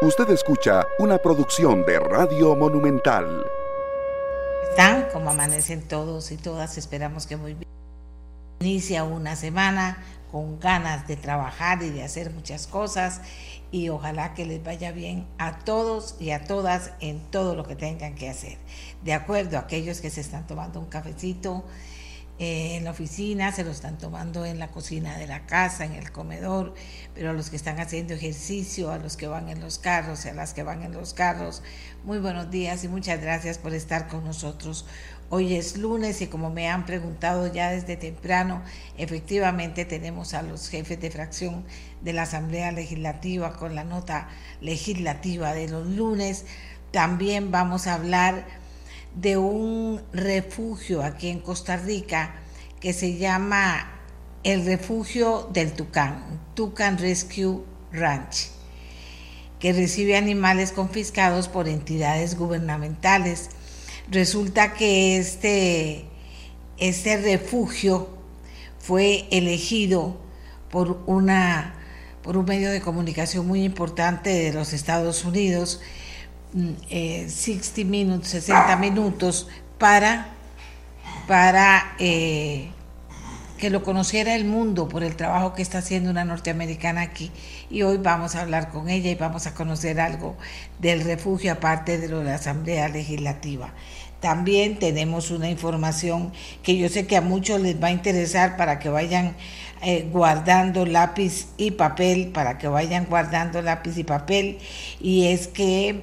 Usted escucha una producción de Radio Monumental. Están como amanecen todos y todas, esperamos que muy bien. Inicia una semana con ganas de trabajar y de hacer muchas cosas y ojalá que les vaya bien a todos y a todas en todo lo que tengan que hacer. De acuerdo a aquellos que se están tomando un cafecito, eh, en la oficina, se lo están tomando en la cocina de la casa, en el comedor, pero a los que están haciendo ejercicio, a los que van en los carros, a las que van en los carros, muy buenos días y muchas gracias por estar con nosotros. Hoy es lunes y como me han preguntado ya desde temprano, efectivamente tenemos a los jefes de fracción de la Asamblea Legislativa con la nota legislativa de los lunes. También vamos a hablar de un refugio aquí en Costa Rica que se llama el refugio del Tucán, Tucán Rescue Ranch, que recibe animales confiscados por entidades gubernamentales. Resulta que este, este refugio fue elegido por, una, por un medio de comunicación muy importante de los Estados Unidos, 60 eh, minutos, 60 minutos para, para eh, que lo conociera el mundo por el trabajo que está haciendo una norteamericana aquí. Y hoy vamos a hablar con ella y vamos a conocer algo del refugio aparte de lo de la Asamblea Legislativa. También tenemos una información que yo sé que a muchos les va a interesar para que vayan eh, guardando lápiz y papel, para que vayan guardando lápiz y papel. Y es que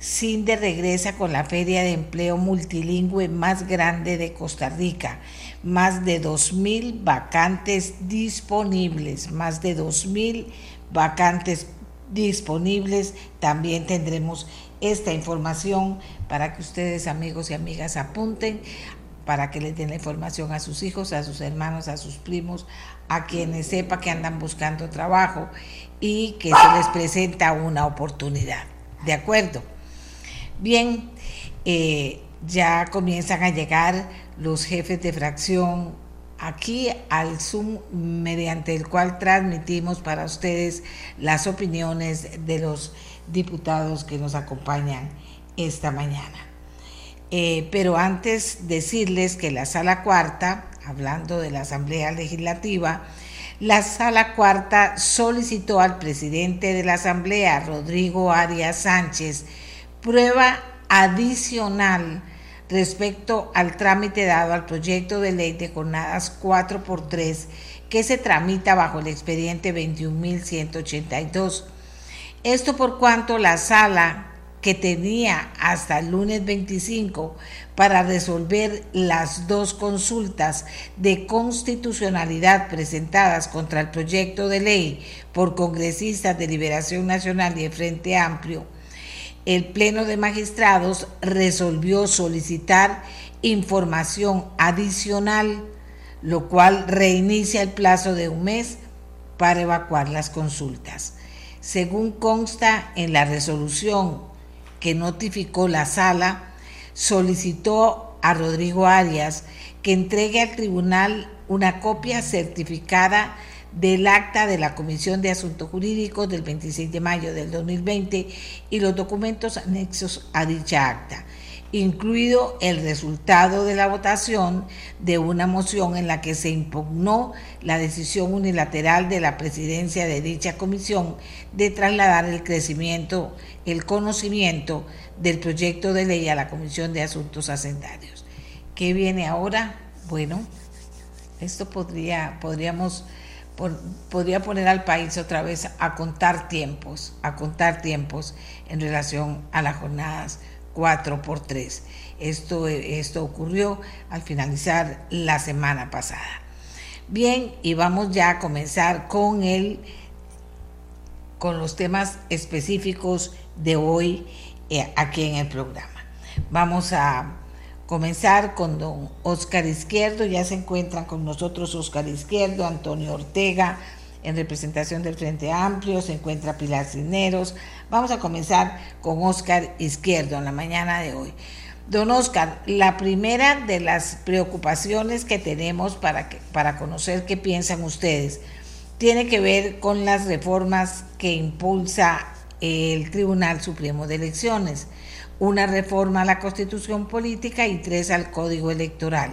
CINDE regresa con la feria de empleo multilingüe más grande de Costa Rica. Más de 2.000 vacantes disponibles, más de 2.000 vacantes disponibles. También tendremos esta información para que ustedes amigos y amigas apunten, para que les den la información a sus hijos, a sus hermanos, a sus primos, a quienes sepa que andan buscando trabajo y que se les presenta una oportunidad. ¿De acuerdo? Bien, eh, ya comienzan a llegar los jefes de fracción aquí al Zoom mediante el cual transmitimos para ustedes las opiniones de los diputados que nos acompañan esta mañana. Eh, pero antes decirles que la sala cuarta, hablando de la Asamblea Legislativa, la sala cuarta solicitó al presidente de la Asamblea, Rodrigo Arias Sánchez, prueba adicional respecto al trámite dado al proyecto de ley de jornadas 4 por 3 que se tramita bajo el expediente 21.182. Esto por cuanto la sala que tenía hasta el lunes 25 para resolver las dos consultas de constitucionalidad presentadas contra el proyecto de ley por congresistas de Liberación Nacional y de Frente Amplio, el Pleno de Magistrados resolvió solicitar información adicional, lo cual reinicia el plazo de un mes para evacuar las consultas. Según consta en la resolución que notificó la sala, solicitó a Rodrigo Arias que entregue al tribunal una copia certificada del acta de la Comisión de Asuntos Jurídicos del 26 de mayo del 2020 y los documentos anexos a dicha acta, incluido el resultado de la votación de una moción en la que se impugnó la decisión unilateral de la presidencia de dicha comisión de trasladar el crecimiento, el conocimiento del proyecto de ley a la Comisión de Asuntos Hacendarios. ¿Qué viene ahora? Bueno, esto podría, podríamos podría poner al país otra vez a contar tiempos, a contar tiempos en relación a las jornadas 4 por 3. Esto, esto ocurrió al finalizar la semana pasada. Bien, y vamos ya a comenzar con el con los temas específicos de hoy eh, aquí en el programa. Vamos a comenzar con don Oscar Izquierdo. Ya se encuentran con nosotros Oscar Izquierdo, Antonio Ortega, en representación del Frente Amplio, se encuentra Pilar Cineros. Vamos a comenzar con Oscar Izquierdo en la mañana de hoy. Don Oscar, la primera de las preocupaciones que tenemos para, para conocer qué piensan ustedes tiene que ver con las reformas que impulsa el Tribunal Supremo de Elecciones, una reforma a la Constitución Política y tres al Código Electoral.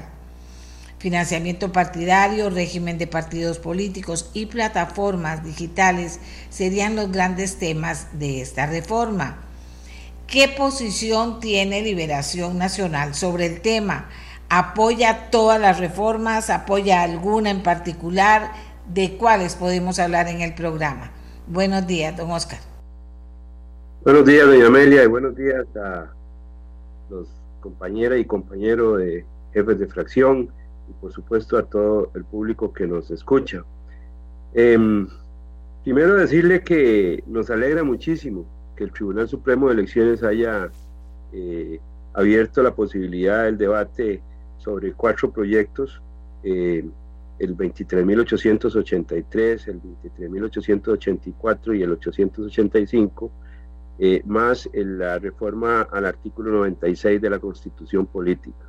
Financiamiento partidario, régimen de partidos políticos y plataformas digitales serían los grandes temas de esta reforma. ¿Qué posición tiene Liberación Nacional sobre el tema? ¿Apoya todas las reformas? ¿Apoya alguna en particular? de cuáles podemos hablar en el programa. Buenos días, don Oscar. Buenos días, doña Amelia, y buenos días a los compañeras y compañeros de jefes de fracción y por supuesto a todo el público que nos escucha. Em, primero decirle que nos alegra muchísimo que el Tribunal Supremo de Elecciones haya eh, abierto la posibilidad del debate sobre cuatro proyectos. Eh, el 23.883, el 23.884 y el 885, eh, más la reforma al artículo 96 de la Constitución Política.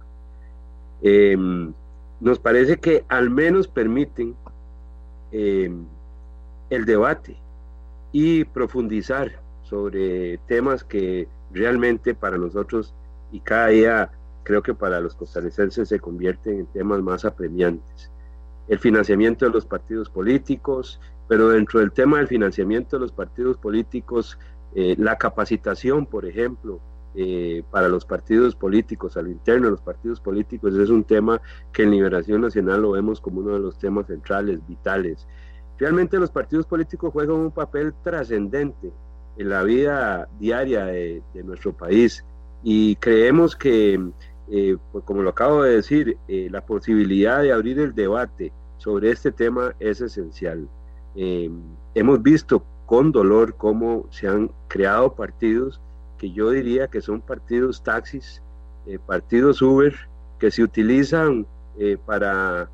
Em, nos parece que al menos permiten em, el debate y profundizar sobre temas que realmente para nosotros y cada día creo que para los costarricenses se convierten en temas más apremiantes el financiamiento de los partidos políticos, pero dentro del tema del financiamiento de los partidos políticos, eh, la capacitación, por ejemplo, eh, para los partidos políticos, a lo interno de los partidos políticos, es un tema que en Liberación Nacional lo vemos como uno de los temas centrales, vitales. Realmente los partidos políticos juegan un papel trascendente en la vida diaria de, nuestro país y creemos que, eh, pues como lo acabo de decir, la posibilidad de abrir el debate sobre este tema es esencial. Hemos visto con dolor cómo se han creado partidos que yo diría que son partidos taxis, eh, partidos Uber, que se utilizan eh, para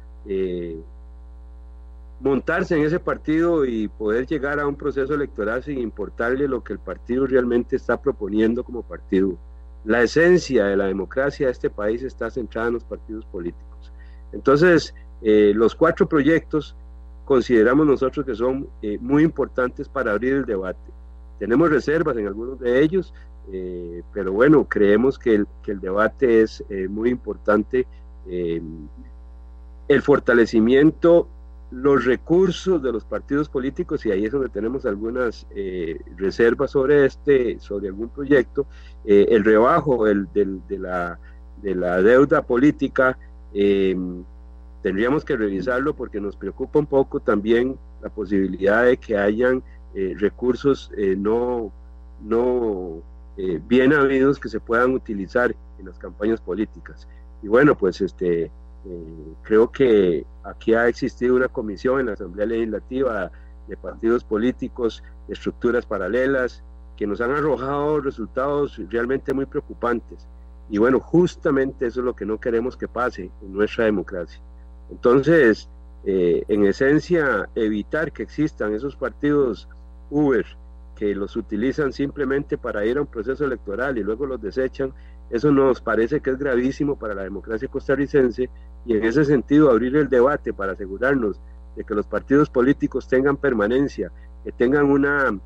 montarse en ese partido y poder llegar a un proceso electoral sin importarle lo que el partido realmente está proponiendo como partido. La esencia de la democracia de este país está centrada en los partidos políticos. Entonces, eh, los cuatro proyectos consideramos nosotros que son eh, muy importantes para abrir el debate. Tenemos reservas en algunos de ellos, eh, pero bueno, creemos que el, que el debate es muy importante. el fortalecimiento, los recursos de los partidos políticos, y ahí es donde tenemos algunas reservas sobre este, sobre algún proyecto, el rebajo de, la, de la deuda política, tendríamos que revisarlo porque nos preocupa un poco también la posibilidad de que hayan eh, recursos eh, no, no eh, bien habidos que se puedan utilizar en las campañas políticas. Y bueno, pues este, creo que aquí ha existido una comisión en la Asamblea Legislativa de partidos políticos, de estructuras paralelas, que nos han arrojado resultados realmente muy preocupantes. Y bueno, justamente eso es lo que no queremos que pase en nuestra democracia. Entonces, eh, en esencia, evitar que existan esos partidos Uber que los utilizan simplemente para ir a un proceso electoral y luego los desechan, eso nos parece que es gravísimo para la democracia costarricense y en ese sentido abrir el debate para asegurarnos de que los partidos políticos tengan permanencia, que tengan una,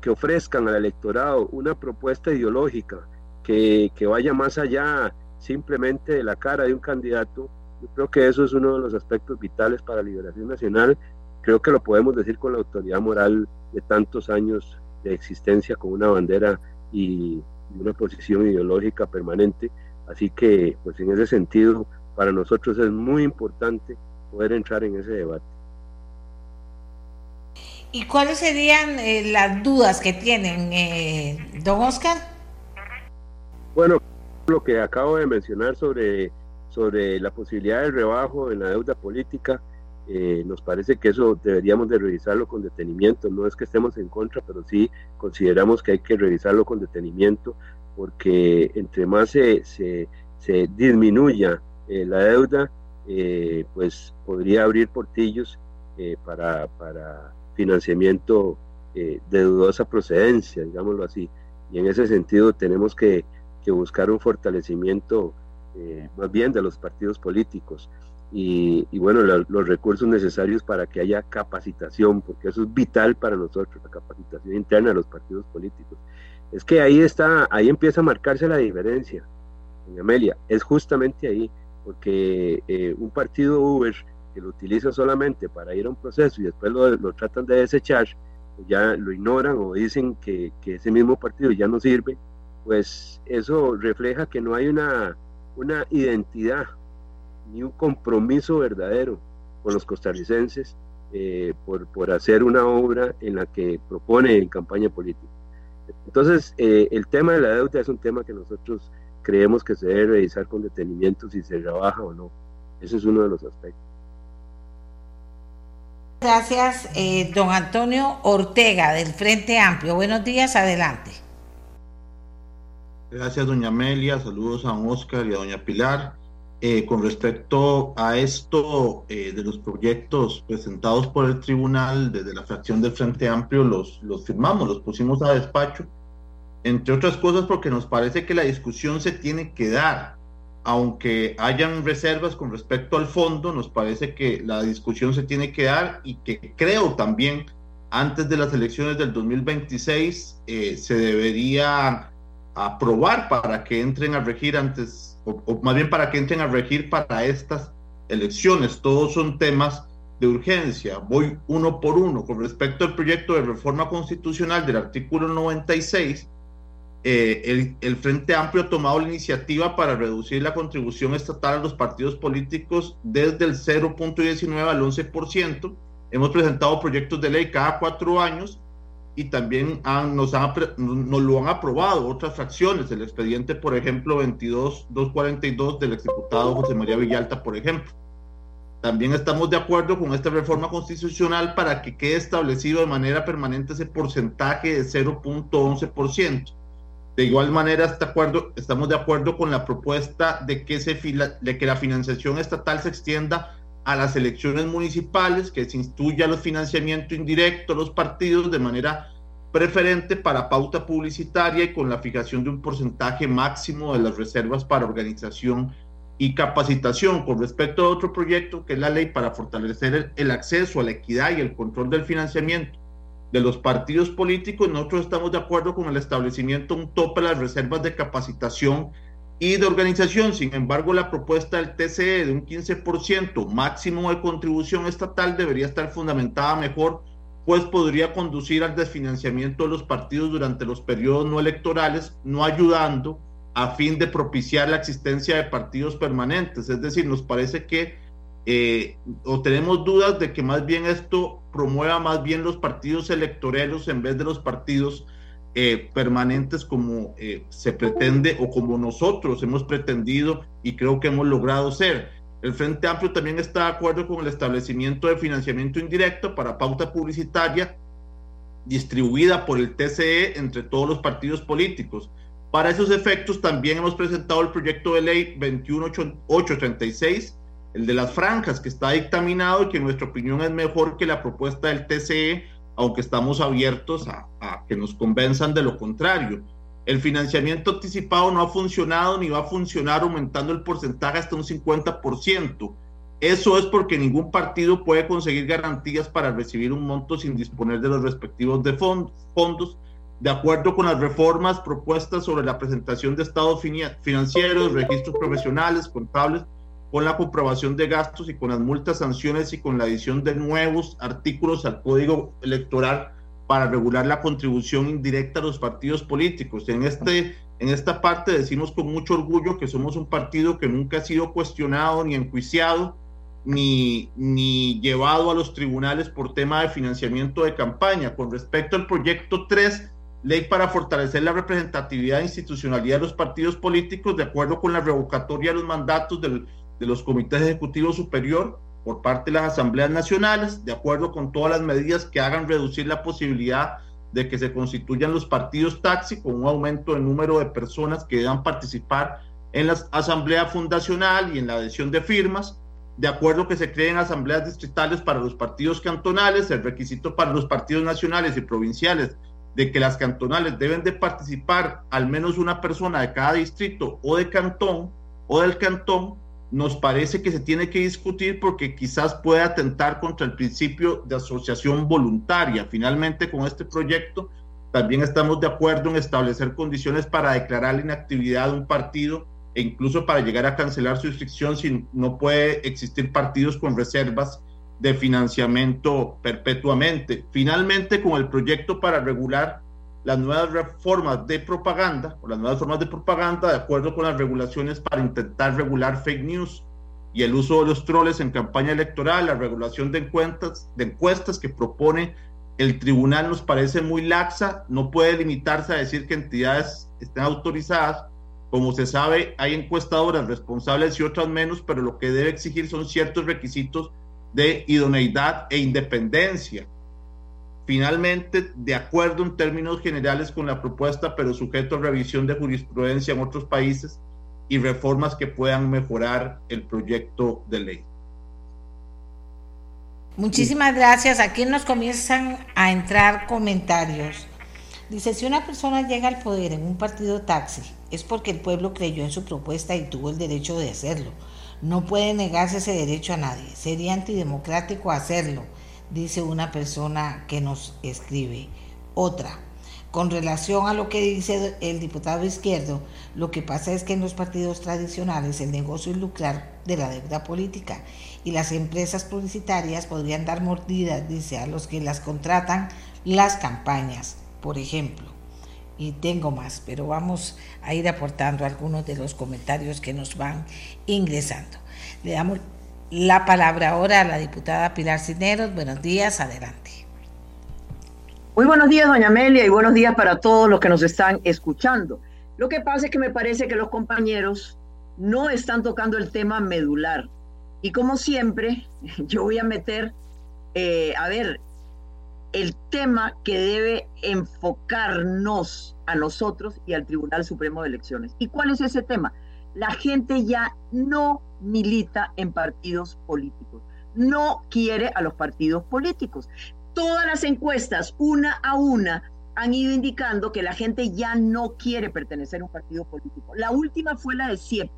que ofrezcan al electorado una propuesta ideológica que, que vaya más allá simplemente de la cara de un candidato, yo creo que eso es uno de los aspectos vitales para la liberación nacional. Creo que lo podemos decir con la autoridad moral de tantos años de existencia con una bandera y una posición ideológica permanente. Así que, pues en ese sentido, para nosotros es muy importante poder entrar en ese debate. ¿Y cuáles serían eh, las dudas que tienen, eh, don Oscar? Bueno, lo que acabo de mencionar sobre sobre la posibilidad del rebajo en la deuda política. Eh, nos parece que eso deberíamos de revisarlo con detenimiento. No es que estemos en contra, pero sí consideramos que hay que revisarlo con detenimiento porque entre más se, se, se disminuya eh, la deuda, eh, pues podría abrir portillos para, para, financiamiento de dudosa procedencia, digámoslo así. Y en ese sentido tenemos que, que buscar un fortalecimiento eh, más bien de los partidos políticos. y, bueno, los recursos necesarios para que haya capacitación, porque eso es vital para nosotros, la capacitación interna de los partidos políticos. Es que ahí está, ahí empieza a marcarse la diferencia, Amelia, es justamente ahí, porque eh, un partido Uber que lo utiliza solamente para ir a un proceso y después lo, lo tratan de desechar, ya lo ignoran o dicen que, que, ese mismo partido ya no sirve, pues eso refleja que no hay una, una identidad ni un compromiso verdadero con los costarricenses eh, por, por, hacer una obra en la que propone en campaña política. Entonces, eh, el tema de la deuda es un tema que nosotros creemos que se debe revisar con detenimiento si se rebaja o no. Ese es uno de los aspectos. Gracias, eh, don Antonio Ortega, del Frente Amplio. Buenos días, adelante. Gracias, doña Amelia. Saludos a Oscar y a doña Pilar. Eh, con respecto a esto eh, de los proyectos presentados por el tribunal desde la fracción del Frente Amplio, los, los firmamos, los pusimos a despacho, entre otras cosas porque nos parece que la discusión se tiene que dar. Aunque hayan reservas con respecto al fondo, nos parece que la discusión se tiene que dar y que creo también antes de las elecciones del 2026 eh, se debería aprobar para que entren a regir antes o, más bien para que entren a regir para estas elecciones. Todos son temas de urgencia. Voy uno por uno. Con respecto al proyecto de reforma constitucional del artículo 96, eh, el, el, Frente Amplio ha tomado la iniciativa para reducir la contribución estatal a los partidos políticos desde el 0.19 al 11%. Hemos presentado proyectos de ley cada cuatro años y también nos, han, nos lo han aprobado otras fracciones, el expediente, por ejemplo, 22242 del exdiputado José María Villalta, por ejemplo. También estamos de acuerdo con esta reforma constitucional para que quede establecido de manera permanente ese porcentaje de 0.11%. De igual manera, está acuerdo, estamos de acuerdo con la propuesta de que, se, de que la financiación estatal se extienda a las elecciones municipales, que se instituya los financiamiento indirecto a los partidos de manera preferente para pauta publicitaria y con la fijación de un porcentaje máximo de las reservas para organización y capacitación. Con respecto a otro proyecto, que es la ley para fortalecer el, acceso a la equidad y el control del financiamiento de los partidos políticos, nosotros estamos de acuerdo con el establecimiento de un tope a las reservas de capacitación y de organización. Sin embargo, la propuesta del TCE de un 15% máximo de contribución estatal debería estar fundamentada mejor, pues podría conducir al desfinanciamiento de los partidos durante los periodos no electorales, no ayudando a fin de propiciar la existencia de partidos permanentes. Es decir, nos parece que eh, o tenemos dudas de que más bien esto promueva más bien los partidos electorales en vez de los partidos eh, permanentes como eh, se pretende o como nosotros hemos pretendido y creo que hemos logrado ser. El Frente Amplio también está de acuerdo con el establecimiento de financiamiento indirecto para pauta publicitaria distribuida por el TCE entre todos los partidos políticos. Para esos efectos también hemos presentado el proyecto de ley 21836, el de las franjas, que está dictaminado y que en nuestra opinión es mejor que la propuesta del TCE aunque estamos abiertos a, que nos convenzan de lo contrario. El financiamiento anticipado no ha funcionado ni va a funcionar aumentando el porcentaje hasta un 50%. Eso es porque ningún partido puede conseguir garantías para recibir un monto sin disponer de los respectivos de fondos, de acuerdo con las reformas propuestas sobre la presentación de estados financieros, registros profesionales, contables con la comprobación de gastos y con las multas, sanciones y con la adición de nuevos artículos al Código Electoral para regular la contribución indirecta a los partidos políticos. En, este, en esta parte decimos con mucho orgullo que somos un partido que nunca ha sido cuestionado ni enjuiciado ni, ni llevado a los tribunales por tema de financiamiento de campaña. Con respecto al proyecto 3, ley para fortalecer la representatividad e institucionalidad de los partidos políticos, de acuerdo con la revocatoria de los mandatos del de los comités ejecutivos superior por parte de las asambleas nacionales, de acuerdo con todas las medidas que hagan reducir la posibilidad de que se constituyan los partidos taxi con un aumento de número de personas que deban participar en la asamblea fundacional y en la adhesión de firmas, de acuerdo que se creen asambleas distritales para los partidos cantonales, el requisito para los partidos nacionales y provinciales de que las cantonales deben de participar al menos una persona de cada distrito o de cantón o del cantón nos parece que se tiene que discutir porque quizás puede atentar contra el principio de asociación voluntaria. Finalmente, con este proyecto, también estamos de acuerdo en establecer condiciones para declarar la inactividad de un partido e incluso para llegar a cancelar su inscripción si no puede existir partidos con reservas de financiamiento perpetuamente. Finalmente, con el proyecto para regular las nuevas reformas de propaganda o las nuevas formas de propaganda de acuerdo con las regulaciones para intentar regular fake news y el uso de los troles en campaña electoral, la regulación de encuestas, de encuestas que propone el tribunal nos parece muy laxa, no puede limitarse a decir que entidades estén autorizadas. Como se sabe, hay encuestadoras responsables y otras menos, pero lo que debe exigir son ciertos requisitos de idoneidad e independencia finalmente de acuerdo en términos generales con la propuesta, pero sujeto a revisión de jurisprudencia en otros países y reformas que puedan mejorar el proyecto de ley. Muchísimas gracias. Aquí nos comienzan a entrar comentarios. Dice, si una persona llega al poder en un partido taxi, es porque el pueblo creyó en su propuesta y tuvo el derecho de hacerlo. No puede negarse ese derecho a nadie. Sería antidemocrático hacerlo dice una persona que nos escribe. Otra, con relación a lo que dice el diputado izquierdo, lo que pasa es que en los partidos tradicionales el negocio es lucrar de la deuda política y las empresas publicitarias podrían dar mordidas, dice, a los que las contratan las campañas, por ejemplo. Y tengo más, pero vamos a ir aportando algunos de los comentarios que nos van ingresando. Le damos la palabra ahora a la diputada Pilar Cineros. Buenos días, adelante. Muy buenos días, doña Amelia, y buenos días para todos los que nos están escuchando. Lo que pasa es que me parece que los compañeros no están tocando el tema medular. Y como siempre, yo voy a meter, eh, a ver, el tema que debe enfocarnos a nosotros y al Tribunal Supremo de Elecciones. ¿Y cuál es ese tema? La gente ya no milita en partidos políticos, no quiere a los partidos políticos. Todas las encuestas, una a una, han ido indicando que la gente ya no quiere pertenecer a un partido político. La última fue la de CIEP,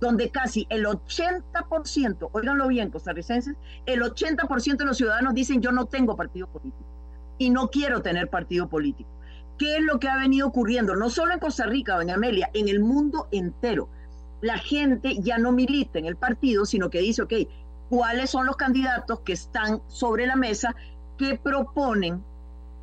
donde casi el 80%, oiganlo bien, costarricenses, el 80% de los ciudadanos dicen yo no tengo partido político y no quiero tener partido político. ¿Qué es lo que ha venido ocurriendo? No solo en Costa Rica, doña Amelia, en el mundo entero la gente ya no milita en el partido, sino que dice, ok, ¿cuáles son los candidatos que están sobre la mesa que proponen?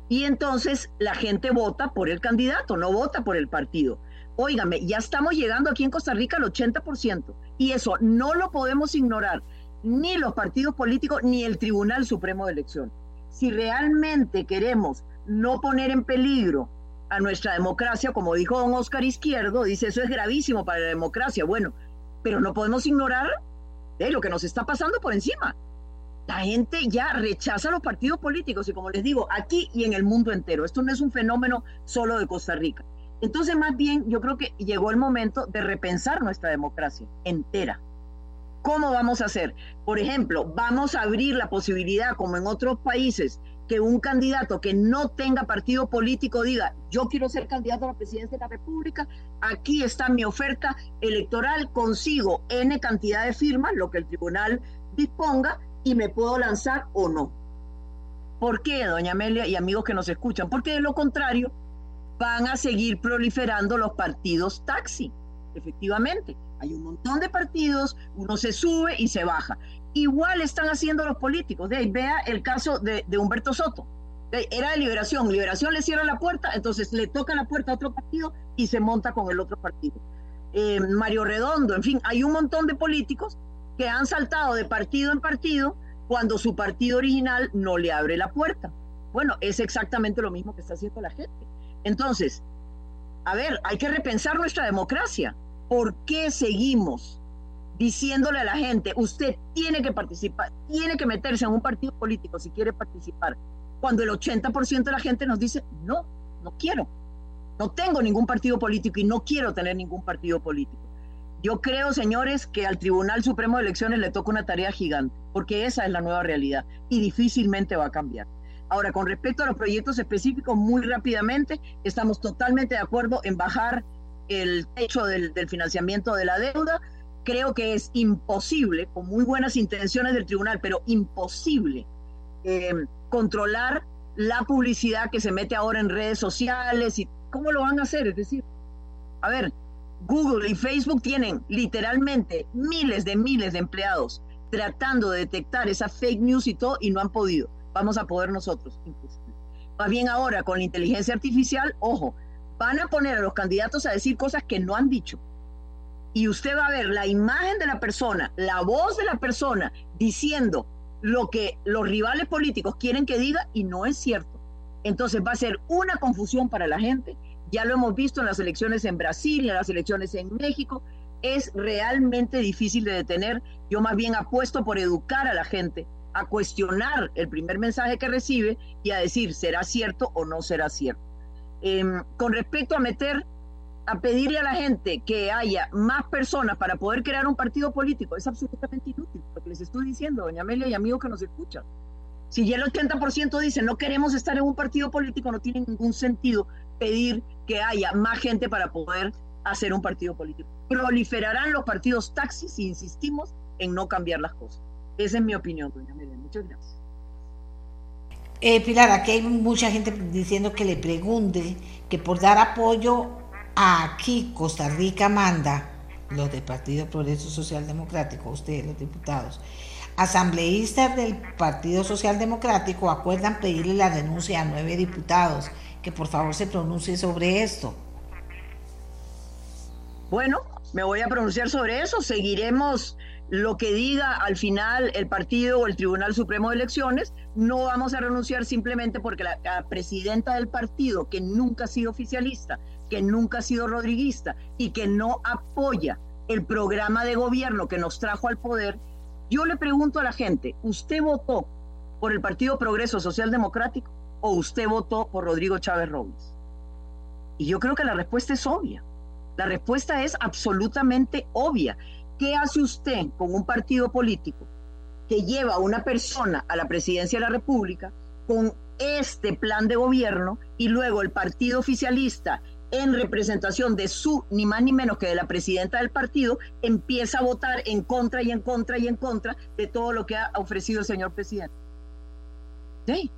Y entonces la gente vota por el candidato, no vota por el partido. Óigame, ya estamos llegando aquí en Costa Rica al 80%, y eso no lo podemos ignorar, ni los partidos políticos, ni el Tribunal Supremo de Elección. Si realmente queremos no poner en peligro a nuestra democracia, como dijo don Oscar Izquierdo, dice eso es gravísimo para la democracia. Bueno, pero no podemos ignorar de lo que nos está pasando por encima. La gente ya rechaza los partidos políticos y como les digo, aquí y en el mundo entero. Esto no es un fenómeno solo de Costa Rica. Entonces, más bien, yo creo que llegó el momento de repensar nuestra democracia entera. ¿Cómo vamos a hacer? Por ejemplo, vamos a abrir la posibilidad, como en otros países, que un candidato que no tenga partido político diga, yo quiero ser candidato a la presidencia de la República, aquí está mi oferta electoral, consigo N cantidad de firmas, lo que el tribunal disponga, y me puedo lanzar o no. ¿Por qué, doña Amelia y amigos que nos escuchan? Porque de lo contrario van a seguir proliferando los partidos taxi, efectivamente. Hay un montón de partidos, uno se sube y se baja. Igual están haciendo los políticos. De ahí, vea el caso de, Humberto Soto. era de Liberación. Liberación le cierra la puerta, entonces le toca la puerta a otro partido y se monta con el otro partido. Eh, Mario Redondo, en fin, hay un montón de políticos que han saltado de partido en partido cuando su partido original no le abre la puerta. Bueno, es exactamente lo mismo que está haciendo la gente. Entonces, a ver, hay que repensar nuestra democracia. ¿Por qué seguimos diciéndole a la gente, usted tiene que participar, tiene que meterse en un partido político si quiere participar, cuando el 80% de la gente nos dice, no, no quiero, no tengo ningún partido político y no quiero tener ningún partido político. Yo creo, señores, que al Tribunal Supremo de Elecciones le toca una tarea gigante, porque esa es la nueva realidad y difícilmente va a cambiar. Ahora, con respecto a los proyectos específicos, muy rápidamente, estamos totalmente de acuerdo en bajar el techo del, del financiamiento de la deuda, creo que es imposible, con muy buenas intenciones del tribunal, pero imposible eh, controlar la publicidad que se mete ahora en redes sociales y cómo lo van a hacer. Es decir, a ver, Google y Facebook tienen literalmente miles de miles de empleados tratando de detectar esa fake news y todo y no han podido. Vamos a poder nosotros. Más bien ahora con la inteligencia artificial, ojo, van a poner a los candidatos a decir cosas que no han dicho. Y usted va a ver la imagen de la persona, la voz de la persona diciendo lo que los rivales políticos quieren que diga y no es cierto. Entonces va a ser una confusión para la gente. Ya lo hemos visto en las elecciones en Brasil, en las elecciones en México. Es realmente difícil de detener. Yo más bien apuesto por educar a la gente a cuestionar el primer mensaje que recibe y a decir, ¿será cierto o no será cierto? Em, con respecto a meter, a pedirle a la gente que haya más personas para poder crear un partido político, es absolutamente inútil, lo que les estoy diciendo, doña Amelia y amigos que nos escuchan. Si ya el 80% dice no queremos estar en un partido político, no tiene ningún sentido pedir que haya más gente para poder hacer un partido político. Proliferarán los partidos taxis si insistimos en no cambiar las cosas. Esa es mi opinión, doña Amelia. Muchas gracias. Eh, Pilar, aquí hay mucha gente diciendo que le pregunte que por dar apoyo aquí Costa Rica manda, los del Partido Progreso Social Democrático, ustedes los diputados, asambleístas del Partido Social Democrático acuerdan pedirle la denuncia a nueve diputados, que por favor se pronuncie sobre esto. Bueno, me voy a pronunciar sobre eso, seguiremos lo que diga al final el partido o el Tribunal Supremo de Elecciones, no vamos a renunciar simplemente porque la, presidenta del partido, que nunca ha sido oficialista, que nunca ha sido rodriguista y que no apoya el programa de gobierno que nos trajo al poder, yo le pregunto a la gente, ¿usted votó por el Partido Progreso Social Democrático o usted votó por Rodrigo Chávez Robles? Y yo creo que la respuesta es obvia. La respuesta es absolutamente obvia. ¿Qué hace usted con un partido político que lleva a una persona a la presidencia de la República con este plan de gobierno y luego el partido oficialista en representación de su, ni más ni menos que de la presidenta del partido, empieza a votar en contra y en contra y en contra de todo lo que ha ofrecido el señor presidente. ¿Sí?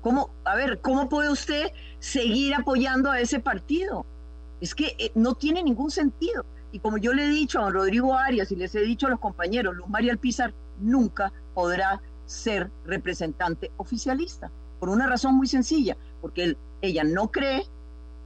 ¿Cómo, a ver, ¿cómo puede usted seguir apoyando a ese partido? Es que eh, no tiene ningún sentido. Y como yo le he dicho a don Rodrigo Arias y les he dicho a los compañeros, Luz María Alpizar nunca podrá ser representante oficialista, por una razón muy sencilla, porque ella no cree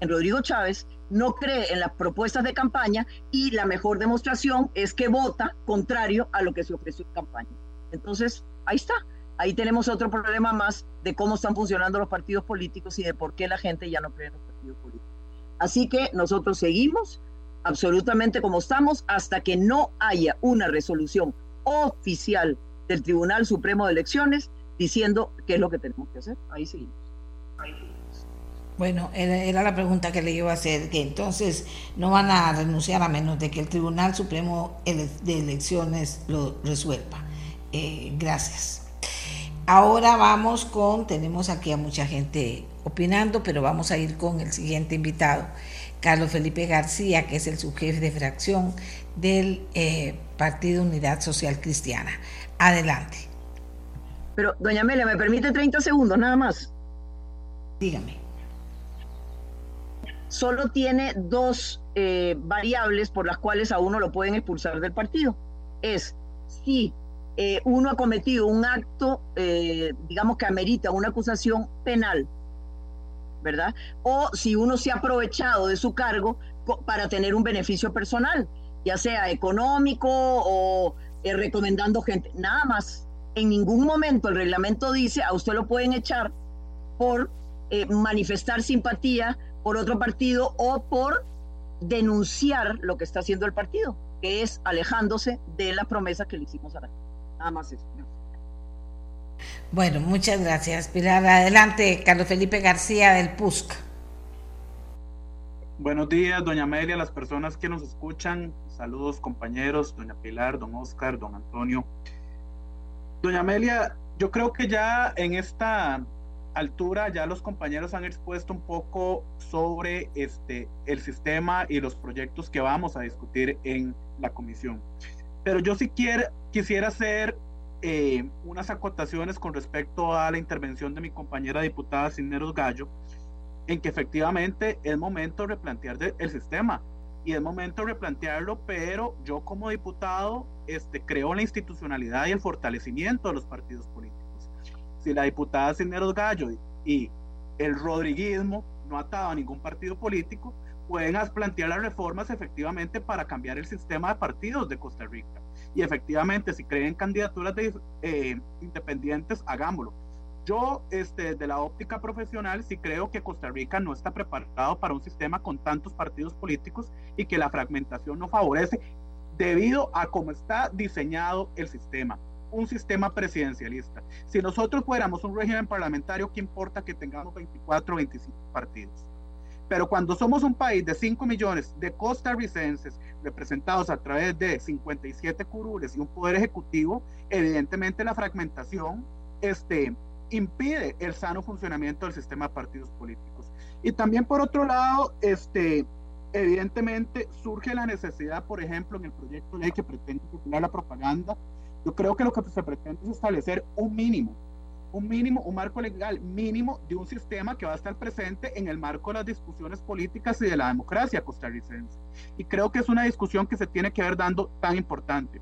en Rodrigo Chávez, no cree en las propuestas de campaña y la mejor demostración es que vota contrario a lo que se ofreció en campaña. Entonces, ahí está. Ahí tenemos otro problema más de cómo están funcionando los partidos políticos y de por qué la gente ya no cree en los partidos políticos. Así que nosotros seguimos absolutamente como estamos hasta que no haya una resolución oficial del Tribunal Supremo de Elecciones diciendo qué es lo que tenemos que hacer. Ahí seguimos. Bueno, era, la pregunta que le iba a hacer, que entonces no van a renunciar a menos de que el Tribunal Supremo de Elecciones lo resuelva. Eh, gracias. Ahora vamos con, tenemos aquí a mucha gente opinando, pero vamos a ir con el siguiente invitado. Carlos Felipe García, que es el subjefe de fracción del eh, Partido Unidad Social Cristiana. Adelante. Pero, doña Amelia, ¿me permite 30 segundos nada más? Dígame. Solo tiene dos eh, variables por las cuales a uno lo pueden expulsar del partido. Es si eh, uno ha cometido un acto, digamos que amerita una acusación penal ¿verdad? O si uno se ha aprovechado de su cargo para tener un beneficio personal, ya sea económico o eh, recomendando gente, nada más. En ningún momento el reglamento dice a usted lo pueden echar por eh, manifestar simpatía por otro partido o por denunciar lo que está haciendo el partido, que es alejándose de la promesa que le hicimos a la Nada más eso. Bueno, muchas gracias, Pilar. Adelante, Carlos Felipe García del PUSC. Buenos días, doña Amelia, las personas que nos escuchan. Saludos, compañeros, doña Pilar, don Oscar, don Antonio. Doña Amelia, yo creo que ya en esta altura ya los compañeros han expuesto un poco sobre este el sistema y los proyectos que vamos a discutir en la comisión. Pero yo sí quiero, quisiera hacer eh, unas acotaciones con respecto a la intervención de mi compañera diputada Cisneros Gallo, en que efectivamente es momento de replantear el sistema y es momento de replantearlo, pero yo como diputado este, creo la institucionalidad y el fortalecimiento de los partidos políticos. Si la diputada Cisneros Gallo y el rodriguismo no ataba a ningún partido político, pueden plantear las reformas efectivamente para cambiar el sistema de partidos de Costa Rica. Y efectivamente, si creen candidaturas de, eh, independientes, hagámoslo. Yo, este, de la óptica profesional, sí creo que Costa Rica no está preparado para un sistema con tantos partidos políticos y que la fragmentación no favorece debido a cómo está diseñado el sistema, un sistema presidencialista. Si nosotros fuéramos un régimen parlamentario, ¿qué importa que tengamos 24 o 25 partidos? Pero cuando somos un país de 5 millones de costarricenses representados a través de 57 curules y un poder ejecutivo, evidentemente la fragmentación este, impide el sano funcionamiento del sistema de partidos políticos. Y también por otro lado, este, evidentemente surge la necesidad, por ejemplo, en el proyecto de ley que pretende popular la propaganda, yo creo que lo que se pretende es establecer un mínimo un mínimo, un marco legal mínimo de un sistema que va a estar presente en el marco de las discusiones políticas y de la democracia costarricense. Y creo que es una discusión que se tiene que ver dando tan importante.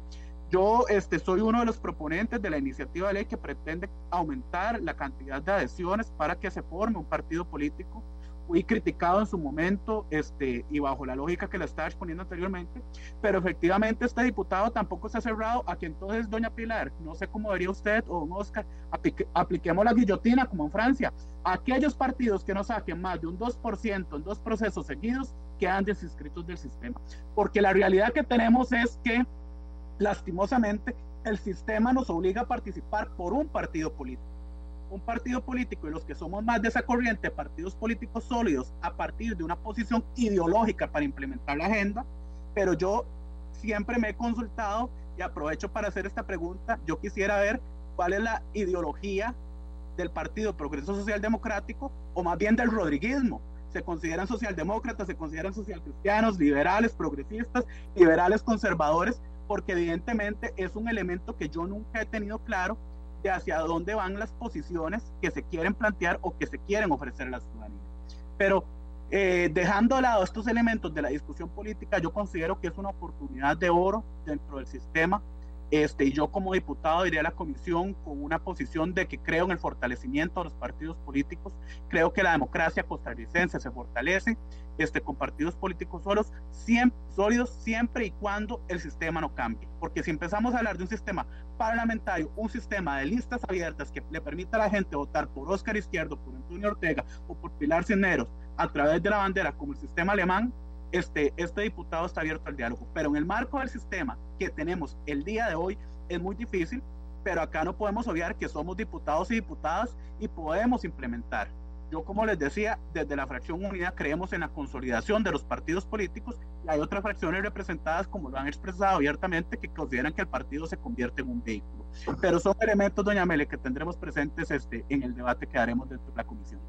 Yo este, soy uno de los proponentes de la iniciativa de ley que pretende aumentar la cantidad de adhesiones para que se forme un partido político fui criticado en su momento este, y bajo la lógica que la estaba exponiendo anteriormente, pero efectivamente este diputado tampoco se ha cerrado a que entonces, doña Pilar, no sé cómo vería usted o don Oscar, apliquemos la guillotina como en Francia. Aquellos partidos que no saquen más de un 2% en dos procesos seguidos quedan desinscritos del sistema, porque la realidad que tenemos es que lastimosamente el sistema nos obliga a participar por un partido político un partido político y los que somos más de esa corriente, partidos políticos sólidos, a partir de una posición ideológica para implementar la agenda, pero yo siempre me he consultado y aprovecho para hacer esta pregunta, yo quisiera ver cuál es la ideología del Partido Progreso Social Democrático o más bien del rodriguismo. Se consideran socialdemócratas, se consideran socialcristianos, liberales, progresistas, liberales, conservadores, porque evidentemente es un elemento que yo nunca he tenido claro de hacia dónde van las posiciones que se quieren plantear o que se quieren ofrecer a la ciudadanía. Pero eh, dejando de lado estos elementos de la discusión política, yo considero que es una oportunidad de oro dentro del sistema. Este, y yo como diputado iría a la comisión con una posición de que creo en el fortalecimiento de los partidos políticos, creo que la democracia costarricense se fortalece este, con partidos políticos solos, siempre, sólidos siempre y cuando el sistema no cambie. Porque si empezamos a hablar de un sistema parlamentario, un sistema de listas abiertas que le permita a la gente votar por Óscar Izquierdo, por Antonio Ortega o por Pilar Cisneros a través de la bandera como el sistema alemán, este, este diputado está abierto al diálogo. Pero en el marco del sistema que tenemos el día de hoy es muy difícil, pero acá no podemos obviar que somos diputados y diputadas y podemos implementar. Yo, como les decía, desde la fracción unida creemos en la consolidación de los partidos políticos y hay otras fracciones representadas, como lo han expresado abiertamente, que consideran que el partido se convierte en un vehículo. Pero son elementos, doña Mele, que tendremos presentes este, en el debate que haremos dentro de la comisión.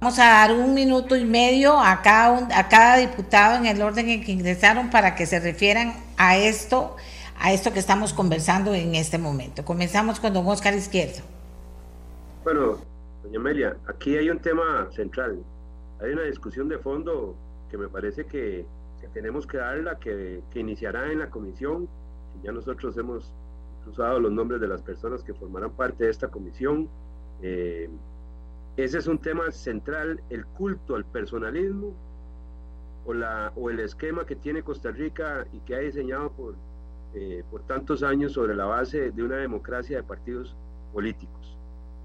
Vamos a dar un minuto y medio a cada, a cada diputado en el orden en que ingresaron para que se refieran a esto, a esto que estamos conversando en este momento. Comenzamos con don Oscar Izquierdo. Bueno, doña Amelia, aquí hay un tema central. Hay una discusión de fondo que me parece que, tenemos que darla, que, que, iniciará en la comisión. Ya nosotros hemos usado los nombres de las personas que formarán parte de esta comisión. Eh, ese es un tema central, el culto al personalismo o, la, o el esquema que tiene Costa Rica y que ha diseñado por, eh, por tantos años sobre la base de una democracia de partidos políticos.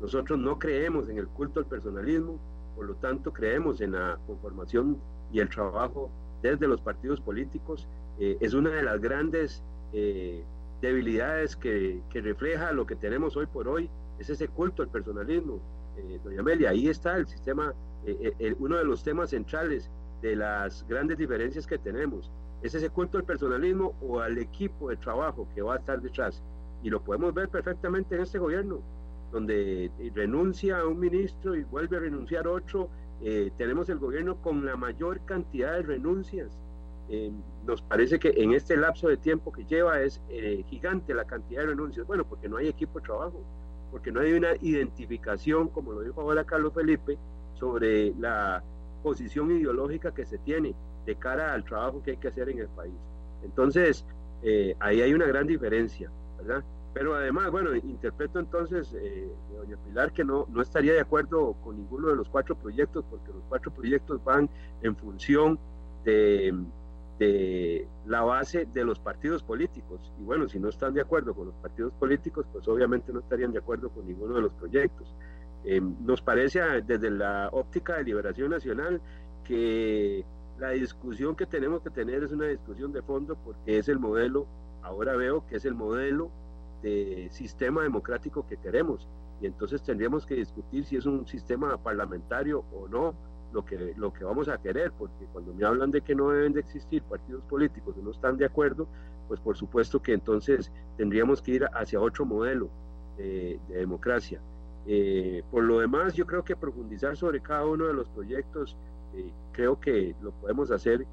Nosotros no creemos en el culto al personalismo, por lo tanto creemos en la conformación y el trabajo desde los partidos políticos. Eh, es una de las grandes eh, debilidades que, refleja lo que tenemos hoy por hoy, es ese culto al personalismo eh, doña Amelia, ahí está el sistema, uno de los temas centrales de las grandes diferencias que tenemos. Es ese culto al personalismo o al equipo de trabajo que va a estar detrás. Y lo podemos ver perfectamente en este gobierno, donde renuncia a un ministro y vuelve a renunciar otro. tenemos el gobierno con la mayor cantidad de renuncias eh, nos parece que en este lapso de tiempo que lleva es eh, gigante la cantidad de renuncias. Bueno, porque no hay equipo de trabajo, porque no hay una identificación, como lo dijo ahora Carlos Felipe, sobre la posición ideológica que se tiene de cara al trabajo que hay que hacer en el país. Entonces, eh, ahí hay una gran diferencia, ¿verdad? Pero además, bueno, interpreto entonces, eh, doña Pilar, que no, no estaría de acuerdo con ninguno de los cuatro proyectos, porque los cuatro proyectos van en función de, de la base de los partidos políticos. Y bueno, si no están de acuerdo con los partidos políticos, pues obviamente no estarían de acuerdo con ninguno de los proyectos. Eh, nos parece desde la óptica de liberación nacional que la discusión que tenemos que tener es una discusión de fondo porque es el modelo, ahora veo que es el modelo de sistema democrático que queremos. Y entonces tendríamos que discutir si es un sistema parlamentario o no lo que, lo que vamos a querer, porque cuando me hablan de que no deben de existir partidos políticos no están de acuerdo, pues por supuesto que entonces tendríamos que ir hacia otro modelo de, democracia. Eh, por lo demás, yo creo que profundizar sobre cada uno de los proyectos, eh, creo que lo podemos hacer eh,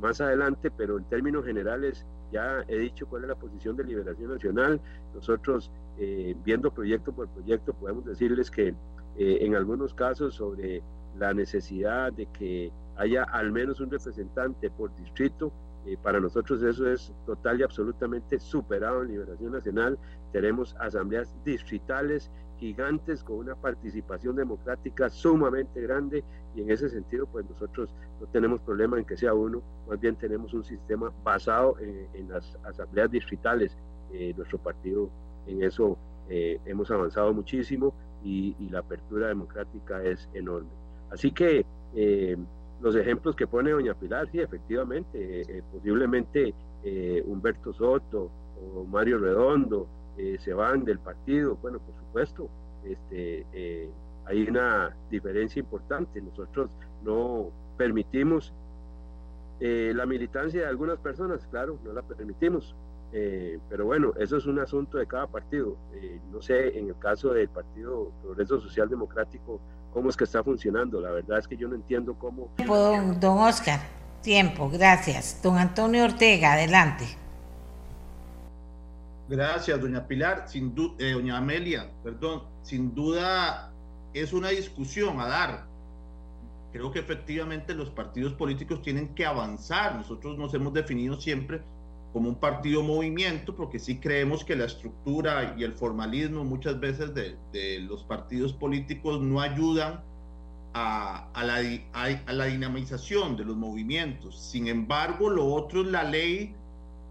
más adelante, pero en términos generales ya he dicho cuál es la posición de Liberación Nacional. Nosotros, eh, viendo proyecto por proyecto, podemos decirles que eh, en algunos casos sobre la necesidad de que haya al menos un representante por distrito, eh, para nosotros eso es total y absolutamente superado en Liberación Nacional. Tenemos asambleas distritales gigantes con una participación democrática sumamente grande y en ese sentido pues nosotros no tenemos problema en que sea uno, más bien tenemos un sistema basado en, las asambleas distritales. Eh, nuestro partido en eso eh, hemos avanzado muchísimo y, la apertura democrática es enorme. Así que eh, los ejemplos que pone doña Pilar, sí, efectivamente, posiblemente Humberto Soto o Mario Redondo, eh, se van del partido. Bueno, por supuesto, este, eh, hay una diferencia importante. Nosotros no permitimos eh, la militancia de algunas personas, claro, no la permitimos. pero bueno, eso es un asunto de cada partido. no sé, en el caso del Partido Progreso Social Democrático, cómo es que está funcionando. La verdad es que yo no entiendo cómo. Don, don Oscar, tiempo, gracias. Don Antonio Ortega, adelante. Gracias, doña Pilar. Sin eh, doña Amelia, perdón. Sin duda es una discusión a dar. Creo que efectivamente los partidos políticos tienen que avanzar. Nosotros nos hemos definido siempre como un partido movimiento, porque sí creemos que la estructura y el formalismo muchas veces de, de los partidos políticos no ayudan a, a, la, a, la, dinamización de los movimientos. Sin embargo, lo otro es la ley